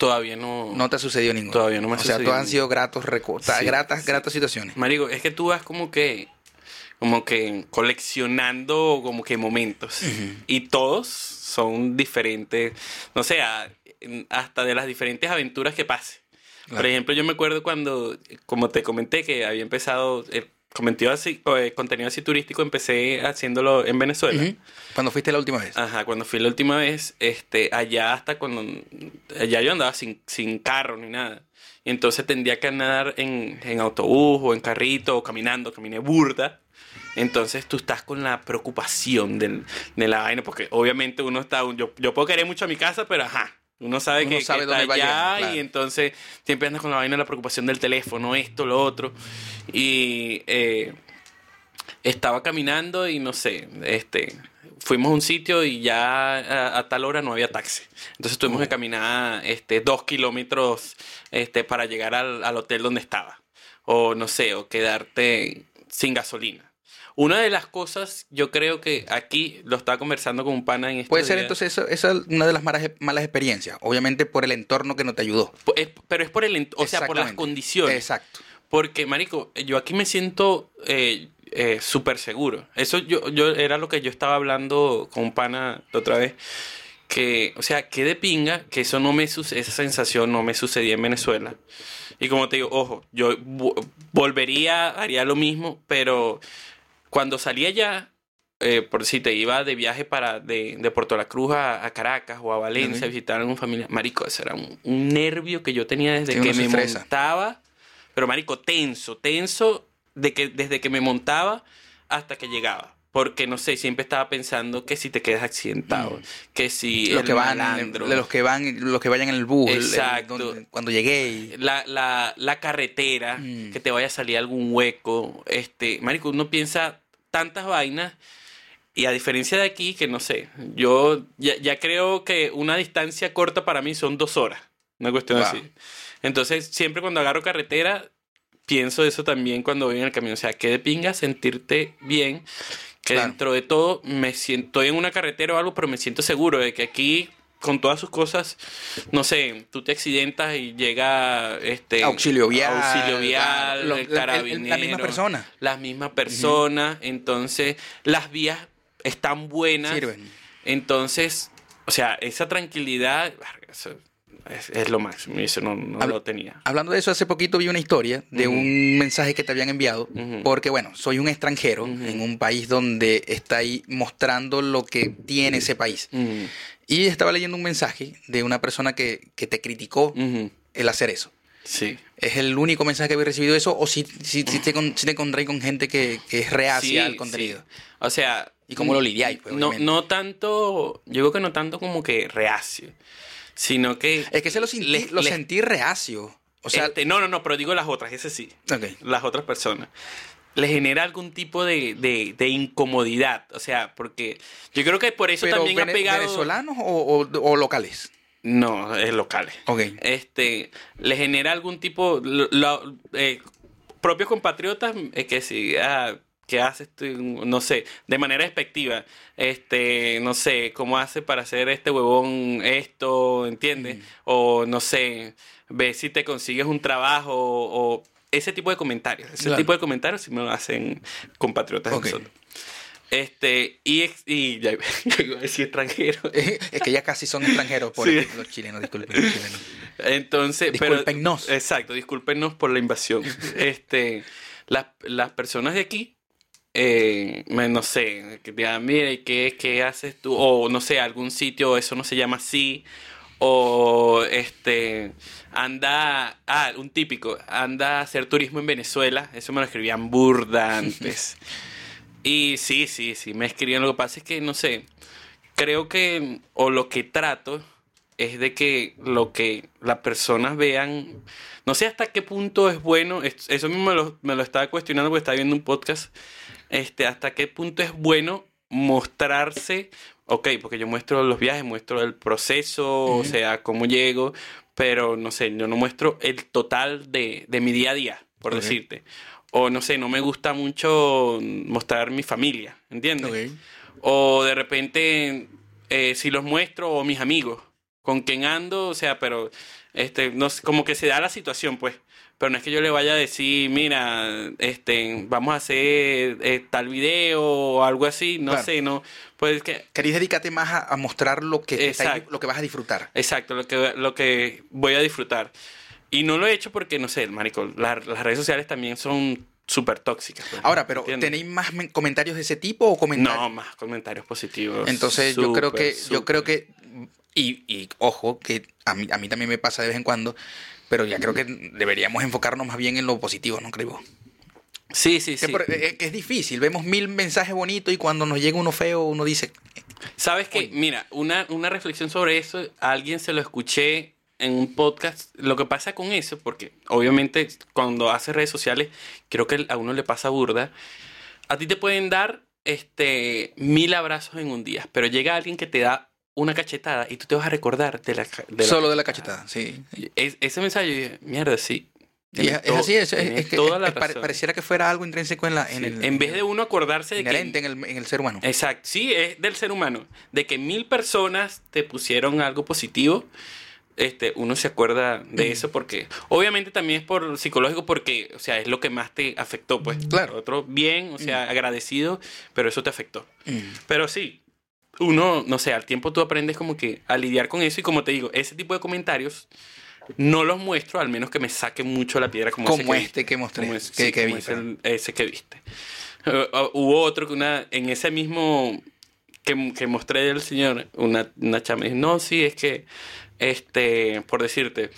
Todavía no. No te ha sucedido ninguno. Todavía no me ha O sea, todas han sido gratos, sea, Sí, gratas, sí. gratas situaciones. Marico, es que tú vas como que. Como que coleccionando como que momentos. Y todos son diferentes. No sé, hasta de las diferentes aventuras que pase. Por ejemplo, yo me acuerdo cuando, como te comenté, que había empezado el contenido así, eh, contenido así turístico, empecé haciéndolo en Venezuela. Ujú. Cuando fuiste la última vez. Ajá, cuando fui la última vez, este, allá hasta cuando, allá yo andaba sin, sin carro ni nada. Y entonces tendría que andar en, en autobús o en carrito o caminando, caminé burda. Entonces tú estás con la preocupación del, de la vaina, porque obviamente uno está, yo, yo puedo querer mucho a mi casa, pero ajá, uno sabe Uno que, sabe que dónde está va allá claro. y entonces siempre andas con la vaina de la preocupación del teléfono, esto, lo otro. Y eh, estaba caminando y no sé, este, fuimos a un sitio y ya a, a tal hora no había taxi. Entonces tuvimos que caminar este, dos kilómetros este, para llegar al, al hotel donde estaba. O no sé, o quedarte sin gasolina. Una de las cosas, yo creo que aquí lo estaba conversando con un pana en estos Puede ser entonces eso, esa es una de las malas, malas experiencias. Obviamente por el entorno que no te ayudó. Es- pero es por el, o sea, por las condiciones. Exacto. Porque, marico, yo aquí me siento eh, eh, súper seguro. Eso yo, yo era lo que yo estaba hablando con un pana la otra vez. que, o sea, que de pinga, que eso no me esa sensación no me sucedía en Venezuela. Y como te digo, ojo, yo vo- volvería, haría lo mismo, pero cuando salía ya, eh, por si te iba de viaje para de, de Puerto La Cruz a, a Caracas o a Valencia a visitar a una familia, marico, eso era un, un nervio que yo tenía desde Sí, que me estresa. montaba, pero marico, tenso, tenso de que desde que me montaba hasta que llegaba. Porque no sé, siempre estaba pensando que si te quedas accidentado, Mm. que si los el que van, malandro, de los que van, los que vayan en el bus, el- Exacto. donde- cuando llegué. la, la, la carretera, Mm. que te vaya a salir algún hueco. Este, marico, uno piensa tantas vainas. Y a diferencia de aquí, que no sé, yo ya, ya creo que una distancia corta para mí son dos horas. Una cuestión Wow. así. Entonces, siempre cuando agarro carretera, pienso eso también cuando voy en el camino. O sea, que de pinga sentirte bien. Que Claro. dentro de todo me siento estoy en una carretera o algo, pero me siento seguro de que aquí, con todas sus cosas, no sé, tú te accidentas y llega este Auxilio vial. auxilio vial, lo- la- el- carabinero, la misma persona. las mismas personas, entonces las vías están buenas, Sirven. entonces, o sea, esa tranquilidad eso es, es lo máximo, y eso no, no lo tenía. Hablando de eso, hace poquito vi una historia de un mensaje que te habían enviado, porque bueno, soy un extranjero en un país donde está ahí mostrando lo que tiene ese país. Y estaba leyendo un mensaje de una persona que, que te criticó el hacer eso. Sí. ¿Es el único mensaje que había recibido eso o si, si, si te, con- si te encontré con gente que, que es reacia Sí, al contenido? sí. O sea. ¿Y cómo lo lidiáis, pues, no, obviamente? no tanto. Yo creo que no tanto como que reacio. Sino que. Es que se lo sentí, Les- lo les- sentí reacio. O sea, este, no, no, no, pero digo las otras, ese sí. ok. Las otras personas. Le genera algún tipo de, de, de incomodidad. O sea, porque yo creo que por eso pero también ha vene- pegado. venezolanos o, o- o locales. No, es locales. Ok. Este, le genera algún tipo. lo- lo- eh, propios compatriotas, es que si. ah, ¿Qué haces tú? No sé, de manera despectiva. Este, no sé, ¿cómo hace para hacer este huevón esto? ¿Entiendes? Mm. O no sé, ve si te consigues un trabajo o ese tipo de comentarios. Ese Claro. tipo de comentarios sí me lo hacen compatriotas de Ok. nosotros. Este, y, ex- y ya iba a decir extranjero. es que ya casi son extranjeros por Sí. los chilenos, disculpen. los chilenos. Entonces, pero- Discúlpennos. exacto, discúlpenos por la invasión. este, las, las personas de aquí, eh, me- no sé, que digan, mire, ¿qué, ¿qué haces tú? O no sé, algún sitio, eso no se llama así. O este, anda, ah, un típico, anda a hacer turismo en Venezuela. Eso me lo escribían burda antes. y sí, sí, sí, me escribían. Lo que pasa es que, no sé, creo que, o lo que trato es de que lo que las personas vean, no sé hasta qué punto es bueno, es- eso mismo me lo, me lo estaba cuestionando porque estaba viendo un podcast, este, hasta qué punto es bueno mostrarse, ok, porque yo muestro los viajes, muestro el proceso, o sea, cómo llego, pero no sé, yo no muestro el total de, de mi día a día, por decirte. O no sé, no me gusta mucho mostrar mi familia, ¿entiendes? O de repente, eh, si los muestro, o mis amigos, con quien ando, o sea, pero este, no sé, como que se da la situación, pues. Pero no es que yo le vaya a decir, mira, este, vamos a hacer eh, tal video o algo así, no Claro. sé, no. Pues que, Queréis dedicarte más a, a mostrar lo que, Exacto. lo que vas a disfrutar. exacto, lo que, lo que voy a disfrutar. Y no lo he hecho porque, no sé, marico, la- las redes sociales también son súper tóxicas. pues, Ahora, pero ¿entiendes? ¿tenéis más men- comentarios de ese tipo o comentarios? No, más comentarios positivos. Entonces yo creo que, yo creo que, y, y ojo, que a mí, a mí también me pasa de vez en cuando, pero ya creo que deberíamos enfocarnos más bien en lo positivo, ¿no creo? Sí, sí, Que, sí. eh, es difícil, vemos mil mensajes bonitos y cuando nos llega uno feo, uno dice, ¿Sabes qué? Oye. Mira, una, una reflexión sobre eso, a alguien se lo escuché en un podcast. Lo que pasa con eso, porque obviamente cuando haces redes sociales, creo que a uno le pasa burda. A ti te pueden dar este mil abrazos en un día, pero llega alguien que te da una cachetada y tú te vas a recordar de la, de la solo de la cachetada, sí. Es- ese mensaje, yo dije, mierda, sí. Y es, así, es, es- que toda la es- pare- razón. pareciera que fuera algo intrínseco en, la, en, Sí, el, en vez de uno acordarse de que en el, en el ser humano. Exacto, sí, es del ser humano. De que mil personas te pusieron algo positivo, este, uno se acuerda de Mm. eso porque, obviamente también es por psicológico porque, o sea, es lo que más te afectó, pues. Claro. Otro bien, o sea, agradecido, pero eso te afectó. Mm. Pero sí, uno, no sé, al tiempo tú aprendes como que a lidiar con eso y como te digo, ese tipo de comentarios no los muestro, al menos que me saque mucho la piedra como, Como ese este que mostré, como ese, que- sí, que como vi, ese, ese que viste. Uh, hubo otro que una, en ese mismo que, que mostré del señor, una, una chama no, sí, es que, este, por decirte,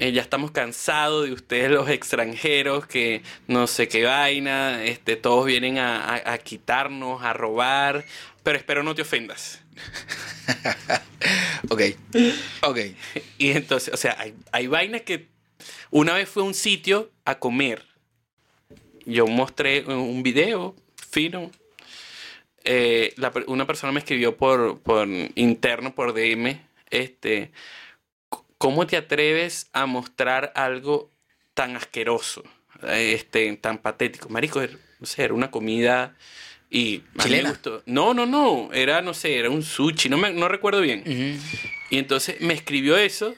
eh, ya estamos cansados de ustedes los extranjeros, que no sé qué vaina, este, todos vienen a, a- a quitarnos, a robar, pero espero no te ofendas. Ok. Ok. Y entonces, o sea, hay, hay vainas que una vez fue a un sitio a comer. Yo mostré un video fino. Eh, la una persona me escribió por, por interno, por DM, este, ¿cómo te atreves a mostrar algo tan asqueroso, este, tan patético? Marico, era- no sé, era una comida y a ¿Chilena? gustó. No, no, no, era, no sé, era un sushi, no, me, no recuerdo bien. Y entonces me escribió eso.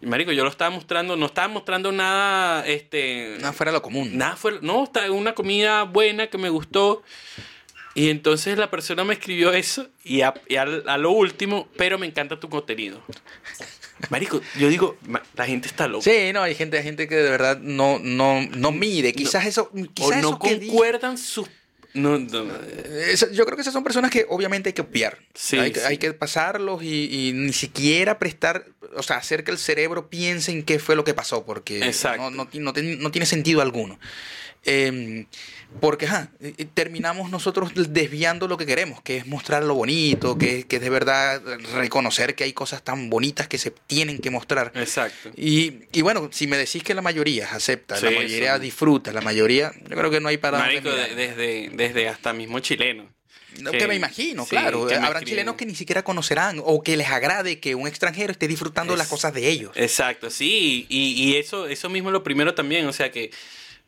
Y marico, yo lo estaba mostrando, no estaba mostrando nada, este... Nada fuera de lo común. Nada fue, no, está una comida buena que me gustó. Y entonces la persona me escribió eso y a, y al- a lo último, pero me encanta tu contenido. Marico, yo digo, la gente está loca. Sí, no, hay gente, hay gente que de verdad no, no, no mide. Quizás eso, o quizás no eso que di- concuerdan sus... No, no, Esa- yo creo que esas son personas que obviamente hay que obviar. Sí, hay, que- sí. hay que pasarlos y, y ni siquiera prestar, o sea, hacer que el cerebro piense en qué fue lo que pasó, porque no, no, no no tiene sentido alguno. Eh, porque terminamos nosotros desviando lo que queremos, que es mostrar lo bonito, que, que es de verdad reconocer que hay cosas tan bonitas que se tienen que mostrar. exacto. Y, y bueno, si me decís que la mayoría acepta, la mayoría sí. disfruta, la mayoría, yo creo que no hay para Marico, de- desde, desde hasta mismo chileno. No, que- que me imagino, sí, claro. Habrán chilenos que ni siquiera conocerán o que les agrade que un extranjero esté disfrutando Es- las cosas de ellos. Exacto, sí, y, y eso, eso mismo es lo primero también, o sea que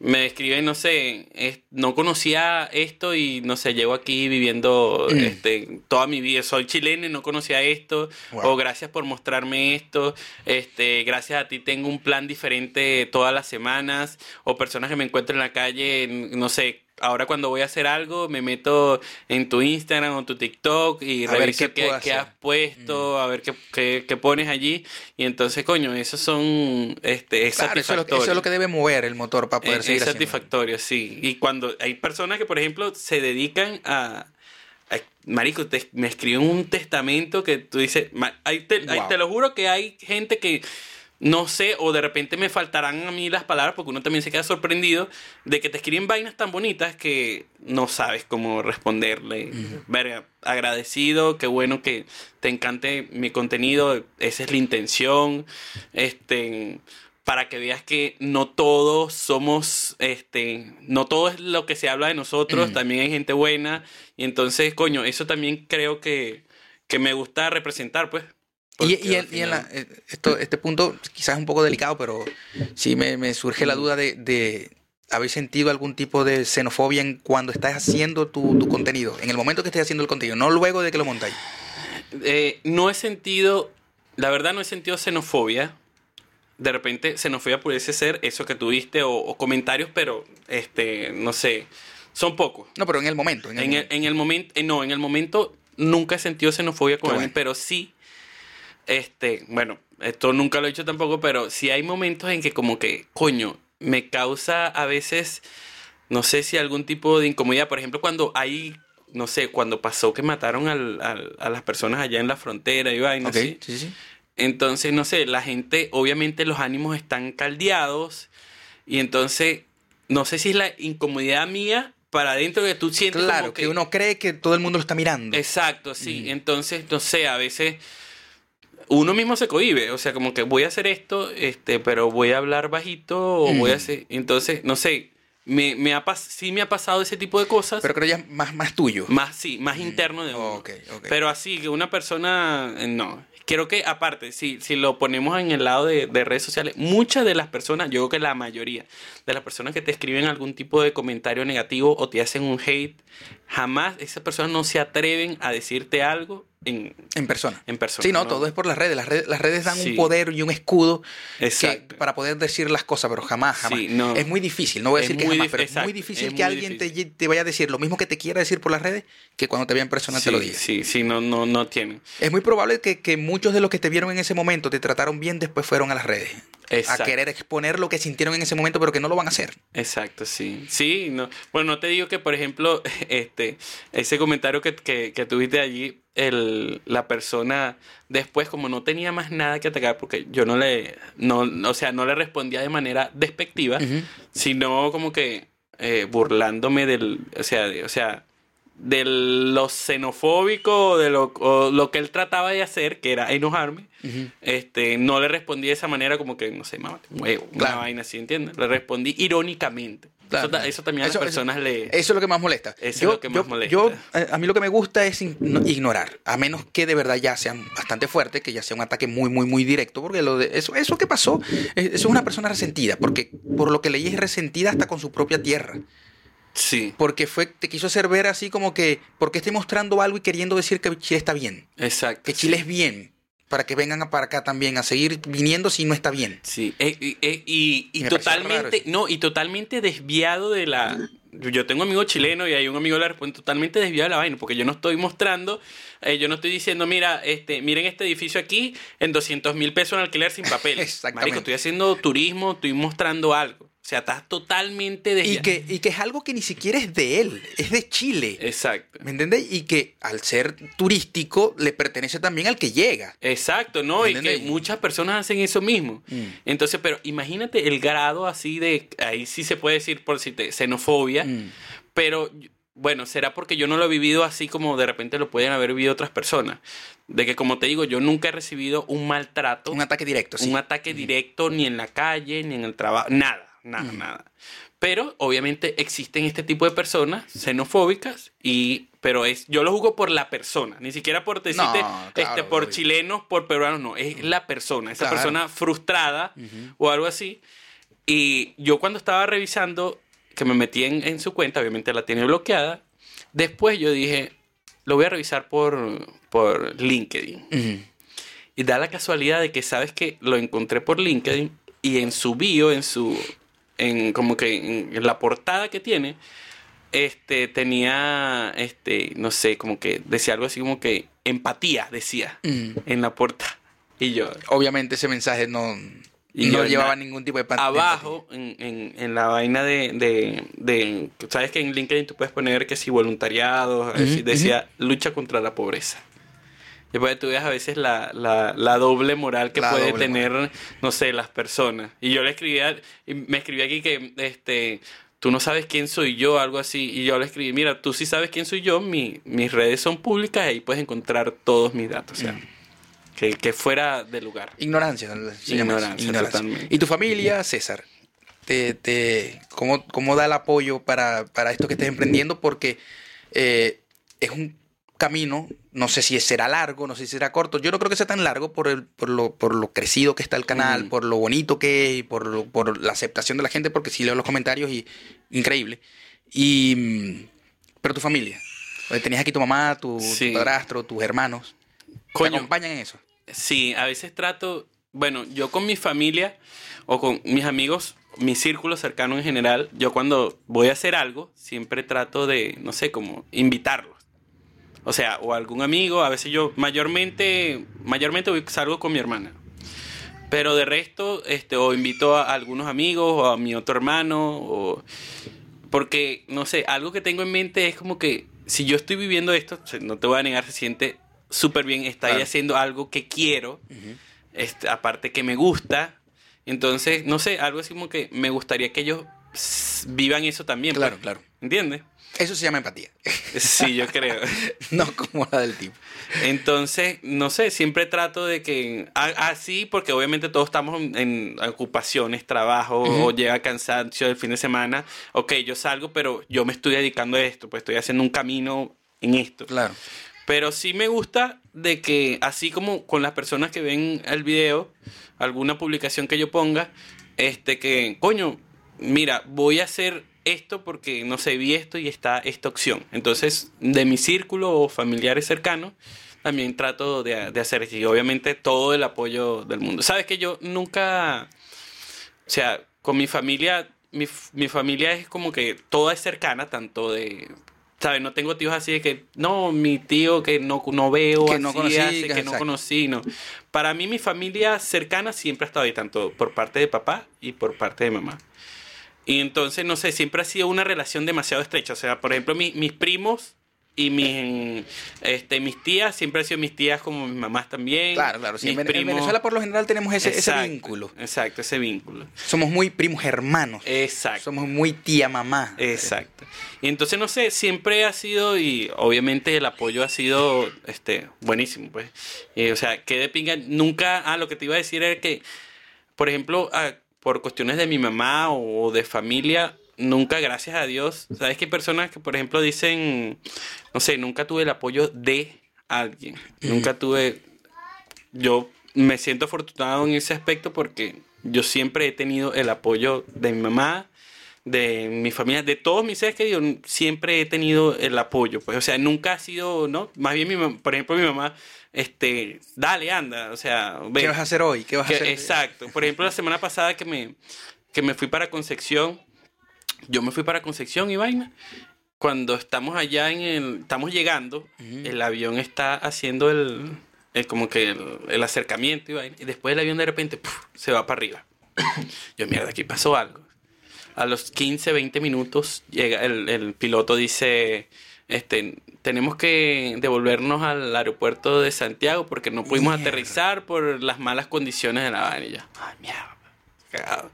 me escriben, no sé, es- no conocía esto y no sé, llevo aquí viviendo Mm. este, toda mi vida, soy chileno y no conocía esto, Wow. o gracias por mostrarme esto, este, gracias a ti tengo un plan diferente todas las semanas, o personas que me encuentro en la calle, no sé. Ahora cuando voy a hacer algo, me meto en tu Instagram o tu TikTok y A ver qué has puesto, a ver qué, qué- qué pones allí. Y entonces, coño, esos son este, es Claro, eso es, lo, satisfactorio. eso es lo que debe mover el motor para poder Es- seguir es haciendo. satisfactorio, sí. Y cuando hay personas que, por ejemplo, se dedican a... a- marico, te- me escriben un testamento que tú dices... ahí te, ahí Wow. te lo juro que hay gente que... No sé, o de repente me faltarán a mí las palabras porque uno también se queda sorprendido de que te escriben vainas tan bonitas que no sabes cómo responderle. Verga, agradecido, qué bueno que te encante mi contenido, esa es la intención. Este, para que veas que no todos somos, este, no todo es lo que se habla de nosotros, también hay gente buena. Y entonces, coño, eso también creo que, que me gusta representar, pues. Y, y, el- y en la- eh, esto, este punto quizás es un poco delicado, pero sí me, me surge la duda de, de haber sentido algún tipo de xenofobia en cuando estás haciendo tu, tu contenido, en el momento que estés haciendo el contenido, no luego de que lo montáis. Eh, no he sentido, la verdad no he sentido xenofobia. De repente xenofobia pudiese ser eso que tuviste o, o comentarios, pero este, no sé, son pocos. No, pero en el momento. En el En el, momento. en el momento, eh, no, en el momento nunca he sentido xenofobia con Qué alguien, bueno. pero sí, este, bueno, esto nunca lo he hecho tampoco, pero sí hay momentos en que como que, coño, me causa a veces, no sé si algún tipo de incomodidad, por ejemplo, cuando hay, no sé, cuando pasó que mataron al- al- a las personas allá en la frontera y vaina, Ok, así. sí, sí. Entonces, no sé, la gente, obviamente los ánimos están caldeados y entonces, no sé si es la incomodidad mía para adentro que tú sientes Claro, como que... uno cree que todo el mundo lo está mirando. Exacto, sí. Entonces, no sé, a veces uno mismo se cohibe, o sea, como que voy a hacer esto, este, pero voy a hablar bajito o voy a Mm. hacer, entonces, no sé, me, me ha pas sí me ha pasado ese tipo de cosas, Pero creo ya es más, más tuyo. más sí, más interno de uno. Pero así que una persona, eh, no. Quiero que, aparte, si, si lo ponemos en el lado de, de redes sociales, muchas de las personas, yo creo que la mayoría de las personas que te escriben algún tipo de comentario negativo o te hacen un hate, jamás esas personas no se atreven a decirte algo en, En persona. en persona. Sí, no, todo es por las redes. Las redes, las redes dan Sí. un poder y un escudo que- para poder decir las cosas, pero jamás, jamás. Sí, no. Es muy difícil, no voy a Es decir que muy jamás, pero es exacto, muy difícil es que muy alguien te, difícil. te vaya a decir lo mismo que te quiera decir por las redes que cuando te vea en persona sí, te lo diga. Sí, sí, no, no, no tienen. Es muy probable que, que muchos de los que te vieron en ese momento te trataron bien, después fueron a las redes. Exacto. A querer exponer lo que sintieron en ese momento, pero que no lo van a hacer. Exacto, sí. Sí, no. Bueno, no te digo que, por ejemplo, este, ese comentario que, que, que tuviste allí, el, la persona después, como no tenía más nada que atacar, porque yo no le, no, o sea, no le respondía de manera despectiva, sino como que eh, burlándome del, o sea, de, o sea, de lo xenofóbico o de lo, o lo que él trataba de hacer, que era enojarme, este, no le respondí de esa manera como que, no sé, mamá, te una vaina así, ¿entiendes? Le respondí irónicamente. Eso, también a Eso- las eso- personas le... Eso es lo que más molesta. Eso es lo que más yo- molesta. yo, eh, a mí lo que me gusta es ignorar, a menos que de verdad ya sean bastante fuertes, que ya sea un ataque muy, muy, muy directo, porque lo de, eso, eso que pasó, eso es una persona resentida, porque por lo que leí es resentida hasta con su propia tierra, Sí, porque fue, te quiso hacer ver así como que, porque estoy mostrando algo y queriendo decir que Chile está bien, exacto. que Chile es bien, para que vengan para acá también a seguir viniendo si no está bien. Sí, eh, eh, y, y totalmente, no, y totalmente desviado de la... Yo tengo amigos chilenos y hay un amigo de la República totalmente desviado de la vaina, porque yo no estoy mostrando, eh, yo no estoy diciendo, mira, este, miren este edificio aquí en 200 mil pesos en alquiler sin papel. Exactamente. Marico, estoy haciendo turismo, estoy mostrando algo. O sea, estás totalmente Y desviado. que, y que es algo que ni siquiera es de él, es de Chile. Exacto. ¿Me entiendes? Y que al ser turístico le pertenece también al que llega. Exacto, ¿no? Y que muchas personas hacen eso mismo. Mm. Entonces, pero imagínate el grado así de, ahí sí se puede decir por si te, xenofobia, Mm. pero bueno, será porque yo no lo he vivido así como de repente lo pueden haber vivido otras personas. De que como te digo, yo nunca he recibido un maltrato, Un ataque directo, sí. un ataque directo ni en la calle, ni en el trabajo, nada, nada, Mm. nada. Pero obviamente existen este tipo de personas xenofóbicas y pero es yo lo juzgo por la persona, ni siquiera por decirte No, este por chilenos, por peruanos, no, es la persona, esa Claro. persona frustrada Ujú. o algo así. Y yo cuando estaba revisando, que me metí en, en su cuenta, obviamente la tiene bloqueada, después yo dije, lo voy a revisar por, por LinkedIn. Y da la casualidad de que sabes que lo encontré por LinkedIn y en su bio, en su, en como que en, la portada que tiene, este, tenía, este, no sé, como que decía algo así como que empatía, decía, Ujú. en la portada. Y yo, Obviamente ese mensaje no, Y no llevaba ningún tipo de pan- abajo, en, en, en la vaina de, de, de- Sabes que en LinkedIn tú puedes poner que si voluntariado, así, Ujú, decía lucha contra la pobreza. Y pues tú ves a veces la, la, la doble moral que La puede tener, no sé, las personas. Y yo le escribía, me escribí aquí que este tú no sabes quién soy yo, algo así. Y yo le escribí, mira, tú sí sabes quién soy yo, mi- mis redes son públicas y ahí puedes encontrar todos mis datos. O sea, Mm. que, que fuera de lugar. Ignorancia. se Ignorancia, totalmente. ¿Y tu familia, César? Te, te, ¿cómo, ¿Cómo da el apoyo para, para esto que estés emprendiendo? Porque eh, es un camino, no sé si será largo, no sé si será corto. Yo no creo que sea tan largo por, el, por, lo, por lo crecido que está el canal, Mm. por lo bonito que es y por, lo- por la aceptación de la gente, porque sí leo los comentarios y increíble. Y, mm, pero tu familia. Eh, Tenías aquí tu mamá, tu, padrastro, tus hermanos. ¿Te acompañan en eso? Sí, a veces trato, bueno, yo con mi familia o con mis amigos, mi círculo cercano en general, yo cuando voy a hacer algo, siempre trato de, no sé, como invitarlos. O sea, o algún amigo, a veces yo mayormente, mayormente salgo con mi hermana. Pero de resto, este, o invito a algunos amigos o a mi otro hermano, o porque, no sé, algo que tengo en mente es como que si yo estoy viviendo esto, no te voy a negar, se siente súper bien, está ahí Claro. haciendo algo que quiero, este, aparte que me gusta. Entonces, no sé, algo así como que me gustaría que ellos vivan eso también. Claro, pues. claro. ¿Entiendes? Eso se llama empatía. Sí, yo creo. no como la del tipo. Entonces, no sé, siempre trato de que así, porque obviamente todos estamos en, ocupaciones, trabajo, o llega cansancio el fin de semana. Ok, yo salgo, pero yo me estoy dedicando a esto, pues estoy haciendo un camino en esto. Claro. Pero sí me gusta de que, así como con las personas que ven el video, alguna publicación que yo ponga, este que, coño, mira, voy a hacer esto porque, no sé, vi esto y está esta opción. Entonces, de mi círculo o familiares cercanos, también trato de, de hacer. Y obviamente todo el apoyo del mundo. Sabes que yo nunca, o sea, con mi familia, mi, mi familia es como que toda es cercana, tanto de ¿sabes? No tengo tíos así de que, no, mi tío que no, no veo, Que no así conocí, hace, que no conocí, no. Para mí, mi familia cercana siempre ha estado ahí, tanto por parte de papá y por parte de mamá. Y entonces, no sé, siempre ha sido una relación demasiado estrecha. O sea, por ejemplo, mi- mis primos y mis, este, mis tías, siempre han sido mis tías como mis mamás también. Claro, claro. Sí, Mis en, Ven- en Venezuela por lo general tenemos ese, ese vínculo. Exacto, ese vínculo. Somos muy primos hermanos. Exacto. Somos muy tía mamá. Exacto. Y entonces, no sé, siempre ha sido, y obviamente el apoyo ha sido este buenísimo, pues. Y, o sea, que de pinga, nunca, ah, lo que te iba a decir era que, por ejemplo, ah, por cuestiones de mi mamá o de familia, nunca, gracias a Dios, sabes que hay personas que, por ejemplo, dicen, no sé, nunca tuve el apoyo de alguien, nunca tuve, yo me siento afortunado en ese aspecto porque yo siempre he tenido el apoyo de mi mamá, de mi familia, de todos mis seres queridos, siempre he tenido el apoyo. Pues, o sea, nunca ha sido, ¿no? Más bien, mi por ejemplo, mi mamá, este, dale, anda, o sea, ve. ¿Qué vas a hacer hoy? ¿Qué vas Que- a hacer? Exacto. Por ejemplo, la semana pasada que me, que me fui para Concepción, yo me fui para Concepción y vaina. Cuando estamos allá en el, estamos llegando, el avión está haciendo el, el- como que el, el acercamiento y vaina. Y después el avión de repente ¡puf! se va para arriba. Yo, mierda, aquí pasó algo. A los 15, 20 minutos llega el, el piloto dice, este, tenemos que devolvernos al aeropuerto de Santiago porque no pudimos Mierda. aterrizar por las malas condiciones de la vaina. Ay, mierda, cagado.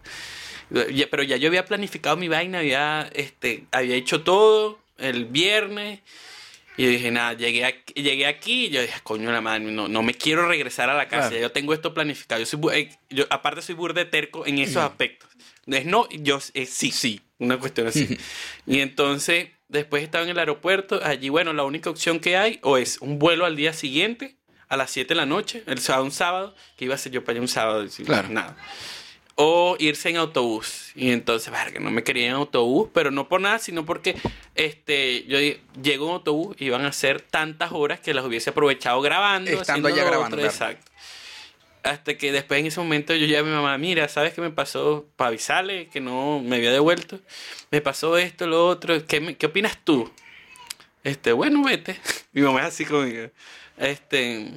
Pero ya yo había planificado mi vaina, había, este, había hecho todo el viernes. Y yo dije, nada, llegué aquí, llegué aquí y yo dije, coño la madre, no, no me quiero regresar a la casa, Claro. yo tengo esto planificado. Yo soy, eh, yo, aparte soy burde terco en esos aspectos. Es no, yo es sí, sí, una cuestión así. y entonces, después estaba en el aeropuerto, allí, bueno, la única opción que hay o es un vuelo al día siguiente, a las 7 de la noche, el sábado, un sábado, que iba a ser yo para allá un sábado, y Claro. nada o irse en autobús. Y entonces, verga, no me quería en autobús, pero no por nada, sino porque este, yo llego en autobús y iban a ser tantas horas que las hubiese aprovechado grabando. Estando allá grabando, otro, claro. Exacto. Hasta que después en ese momento yo ya a mi mamá, mira, ¿sabes qué me pasó? Para avisarle que no me había devuelto. Me pasó esto, lo otro. ¿Qué, me- qué opinas tú? Este, bueno, vete. Mi mamá es así conmigo. Este,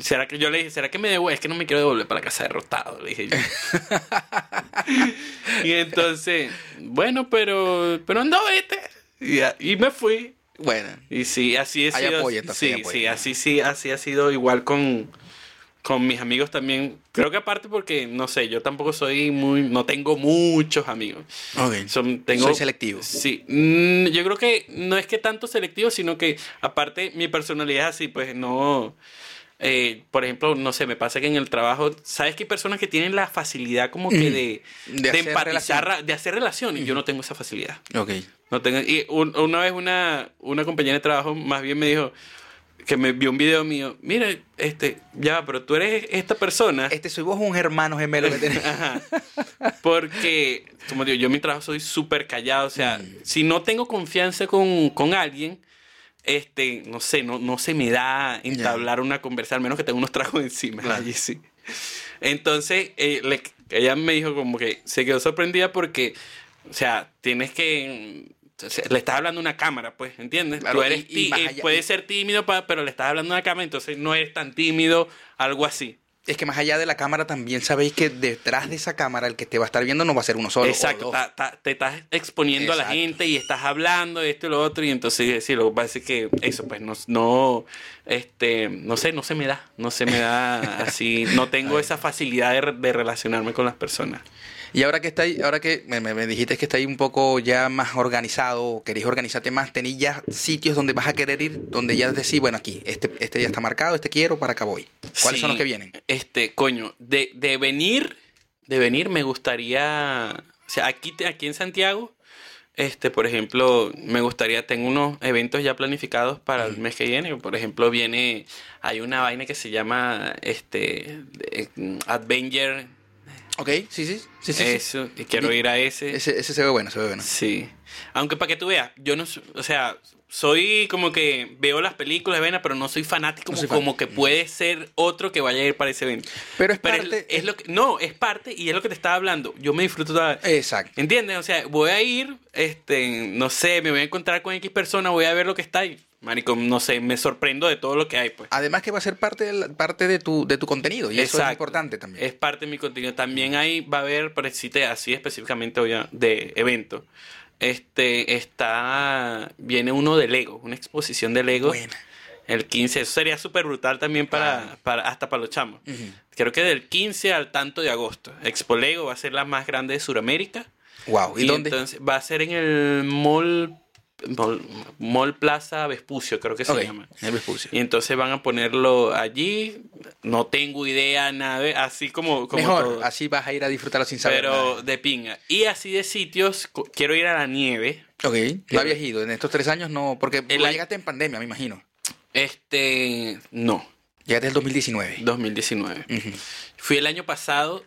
¿será que yo le dije, ¿será que me devuelve? Es que no me quiero devolver para la casa derrotado, le dije yo. y entonces, bueno, pero, pero anda, vete. Y, y me fui. Bueno, Y sí, así apoyo. sí, así sí, así ha sido igual con, con mis amigos también. Creo que aparte porque, no sé, yo tampoco soy muy, no tengo muchos amigos. ok. Son, tengo, Soy selectivo. Sí, Mm, yo creo que no es que tanto selectivo, sino que aparte mi personalidad es así, pues no... eh, por ejemplo, no sé, me pasa que en el trabajo, ¿sabes que hay personas que tienen la facilidad como que de, De de, hacer empatizar, relación. de hacer relaciones? Yo no tengo esa facilidad. Ok. No tengo, y un- una vez una, una compañera de trabajo más bien me dijo que me vio un video mío, mira, este, ya, pero tú eres esta persona. Este soy vos un hermano gemelo que tenés. Ajá. Porque, como digo, yo en mi trabajo soy súper callado. O sea, Mm. si no tengo confianza con, con alguien, este, no sé, no, no se me da entablar una conversa, al menos que tenga unos tragos encima. Claro. Allí sí. Entonces, eh, le- ella me dijo como que se quedó sorprendida porque, o sea, tienes que... le estás hablando a una cámara, pues, ¿entiendes? Claro, Tú eres y- y puedes ser tímido, pero le estás hablando a una cámara, entonces no eres tan tímido, algo así. Es que más allá de la cámara también sabéis que detrás de esa cámara el que te va a estar viendo no va a ser uno solo. o Exacto, dos. ta- ta- te estás exponiendo a la gente y estás hablando esto y lo otro y entonces sí, lo que pasa es que eso pues no, no, este, no sé, no se me da, no se me da así, no tengo esa facilidad de, de relacionarme con las personas. Y ahora que estáis, ahora que me, dijiste que estáis un poco ya más organizado, queréis organizarte más, tenéis ya sitios donde vas a querer ir, donde ya decís, bueno, aquí, este, este ya está marcado, este quiero, para acá voy. ¿Cuáles son los que vienen? Este, coño, de, de venir, de venir me gustaría, o sea, aquí, te- aquí en Santiago, este, por ejemplo, me gustaría, tengo unos eventos ya planificados para el mes que viene, por ejemplo, viene, hay una vaina que se llama, este, eh, Adventure, Ok, sí, sí. sí, sí, sí. Eso, y quiero ir a ese. Ese, ese se ve bueno, se ve bueno. Sí. Aunque para que tú veas, yo no, o sea, soy como que veo las películas de Vena, pero no soy fanático No como, soy fan. como que puede ser otro que vaya a ir para ese evento. Pero es Pero parte. es, es lo que, no, es parte y es lo que te estaba hablando. Yo me disfruto toda, Exacto. ¿Entiendes? O sea, voy a ir, este, no sé, me voy a encontrar con X persona, voy a ver lo que está ahí. Marico, no sé, me sorprendo de todo lo que hay, pues. Además que va a ser parte de, la- parte de, tu, de tu contenido y eso es importante también. Es parte de mi contenido. También ahí va a haber, pero así específicamente voy a- de evento. Este, está, viene uno de Lego, una exposición de Lego. Buena. El 15, eso sería súper brutal también para, para, hasta para los chamos. Creo que del 15 al tanto de agosto. Expo Lego va a ser la más grande de Sudamérica. Wow. ¿Y, Y, dónde? entonces va a ser en el Mall, Mall, Mall Plaza Vespucio, creo que se llama. el Vespucio. Y entonces van a ponerlo allí. No tengo idea, nada, así como, como Mejor, todo. así vas a ir a disfrutarlo sin saber. pero nada. de pinga. Y así de sitios, quiero ir a la nieve. Ok, no habías ido. En estos tres años no. Porque El año- llegaste en pandemia, me imagino. Este, no, Llegaste el 2019. 2019. Ujú. Fui el año pasado,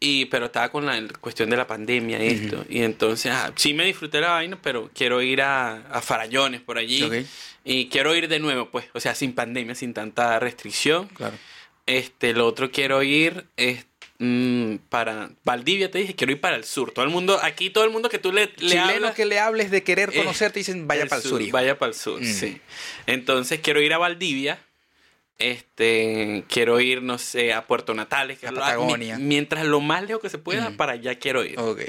y, pero estaba con la cuestión de la pandemia y esto. Y entonces, ah, sí me disfruté la vaina, pero quiero ir a, a Farallones por allí. Y quiero ir de nuevo, pues, o sea, sin pandemia, sin tanta restricción. Claro. Este, lo otro quiero ir es, mm, para Valdivia, te dije, quiero ir para el sur. Todo el mundo, aquí todo el mundo que tú le, le Chilenos hablas, que le hables de querer eh, conocerte dicen vaya para el sur. hijo. Vaya para el sur, Mm. sí. Entonces quiero ir a Valdivia. Este, quiero ir, no sé, a Puerto Natales, que A lo- Patagonia. mi- mientras lo más lejos que se pueda, Mm. para allá quiero ir. Ok.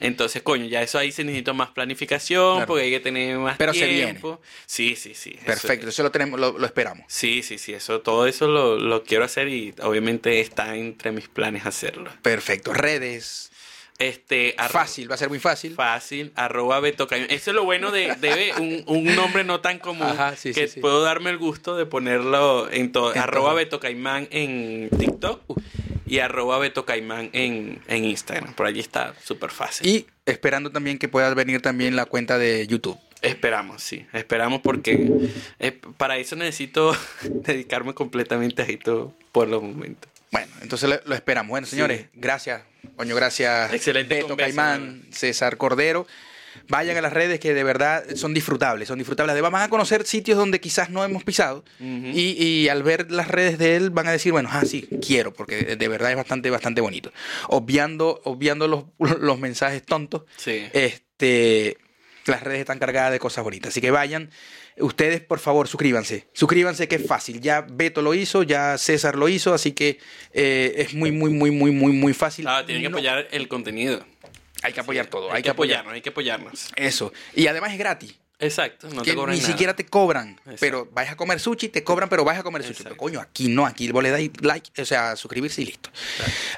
Entonces, coño, ya eso ahí se necesita más planificación, Claro. porque hay que tener más Pero se tiempo. Sí, sí, sí. eso- Perfecto, eso lo tenemos, lo, lo esperamos. sí, sí, sí, eso, todo eso lo, lo quiero hacer y obviamente está entre mis planes hacerlo. Perfecto. Redes. Este, Fácil, va a ser muy fácil. Fácil, arroba Beto Caimán. Eso es lo bueno de, de un, un nombre no tan común Ajá, sí, que sí, sí. puedo darme el gusto de ponerlo en todo. En Arroba todo. Beto Caimán en TikTok y arroba Beto Caimán en, en Instagram. Por allí está súper fácil. Y esperando también que pueda venir también la cuenta de YouTube. Esperamos, sí. Esperamos porque eh, para eso necesito dedicarme completamente a esto por los momentos. Bueno, entonces lo, lo esperamos. Bueno, señores, gracias. Coño, gracias. Excelente Beto conversa, Caimán, César Cordero. Vayan a las redes que de verdad son disfrutables, son disfrutables. Además van a conocer sitios donde quizás no hemos pisado y, y al ver las redes de él van a decir, bueno, ah, sí, quiero, porque de verdad es bastante, bastante bonito. Obviando, obviando los, los mensajes tontos, Sí. este, las redes están cargadas de cosas bonitas. Así que vayan. Ustedes, por favor, suscríbanse. Suscríbanse que es fácil. Ya Beto lo hizo, ya César lo hizo, así que eh, es muy, muy, muy, muy, muy, muy fácil. Ah, tienen que No- apoyar el contenido. Hay que apoyar todo. Hay, Hay, que apoyarnos, hay que apoyarnos. Eso. Y además es gratis. Exacto, no que te cobran ni nada. siquiera te cobran. Exacto. Pero vas a comer sushi, te cobran, pero vas a comer sushi. Pero, coño, aquí no, aquí vos le dais like, o sea, suscribirse y listo.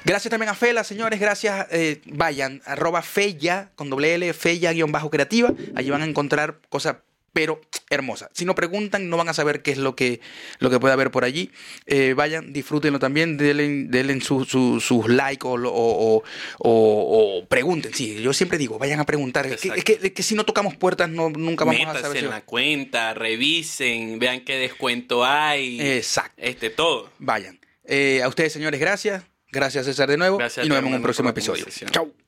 Gracias también a Fela, señores. Gracias. eh, vayan, arroba Fella, con doble L, Fella guion bajo creativa. Allí van a encontrar cosas, pero hermosas. Si no preguntan, no van a saber qué es lo que, lo que puede haber por allí. Eh, vayan, disfrútenlo también, denle, denle su- su- sus likes o, o, o- pregunten. Sí, yo siempre digo, vayan a preguntar. Es que, es que- es que si no tocamos puertas, no, nunca vamos a saber. si- en la cuenta, revisen, vean qué descuento hay. Exacto. Este, todo. Vayan. Eh, a ustedes, señores, gracias. Gracias, César, de nuevo. Gracias y nos vemos en un próximo episodio. conversación.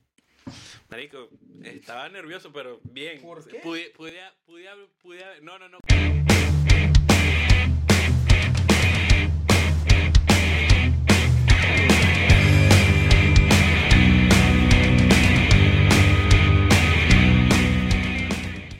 Marico, estaba nervioso, pero bien. ¿Por qué? Pude, pude, pude, pude, no, no, no.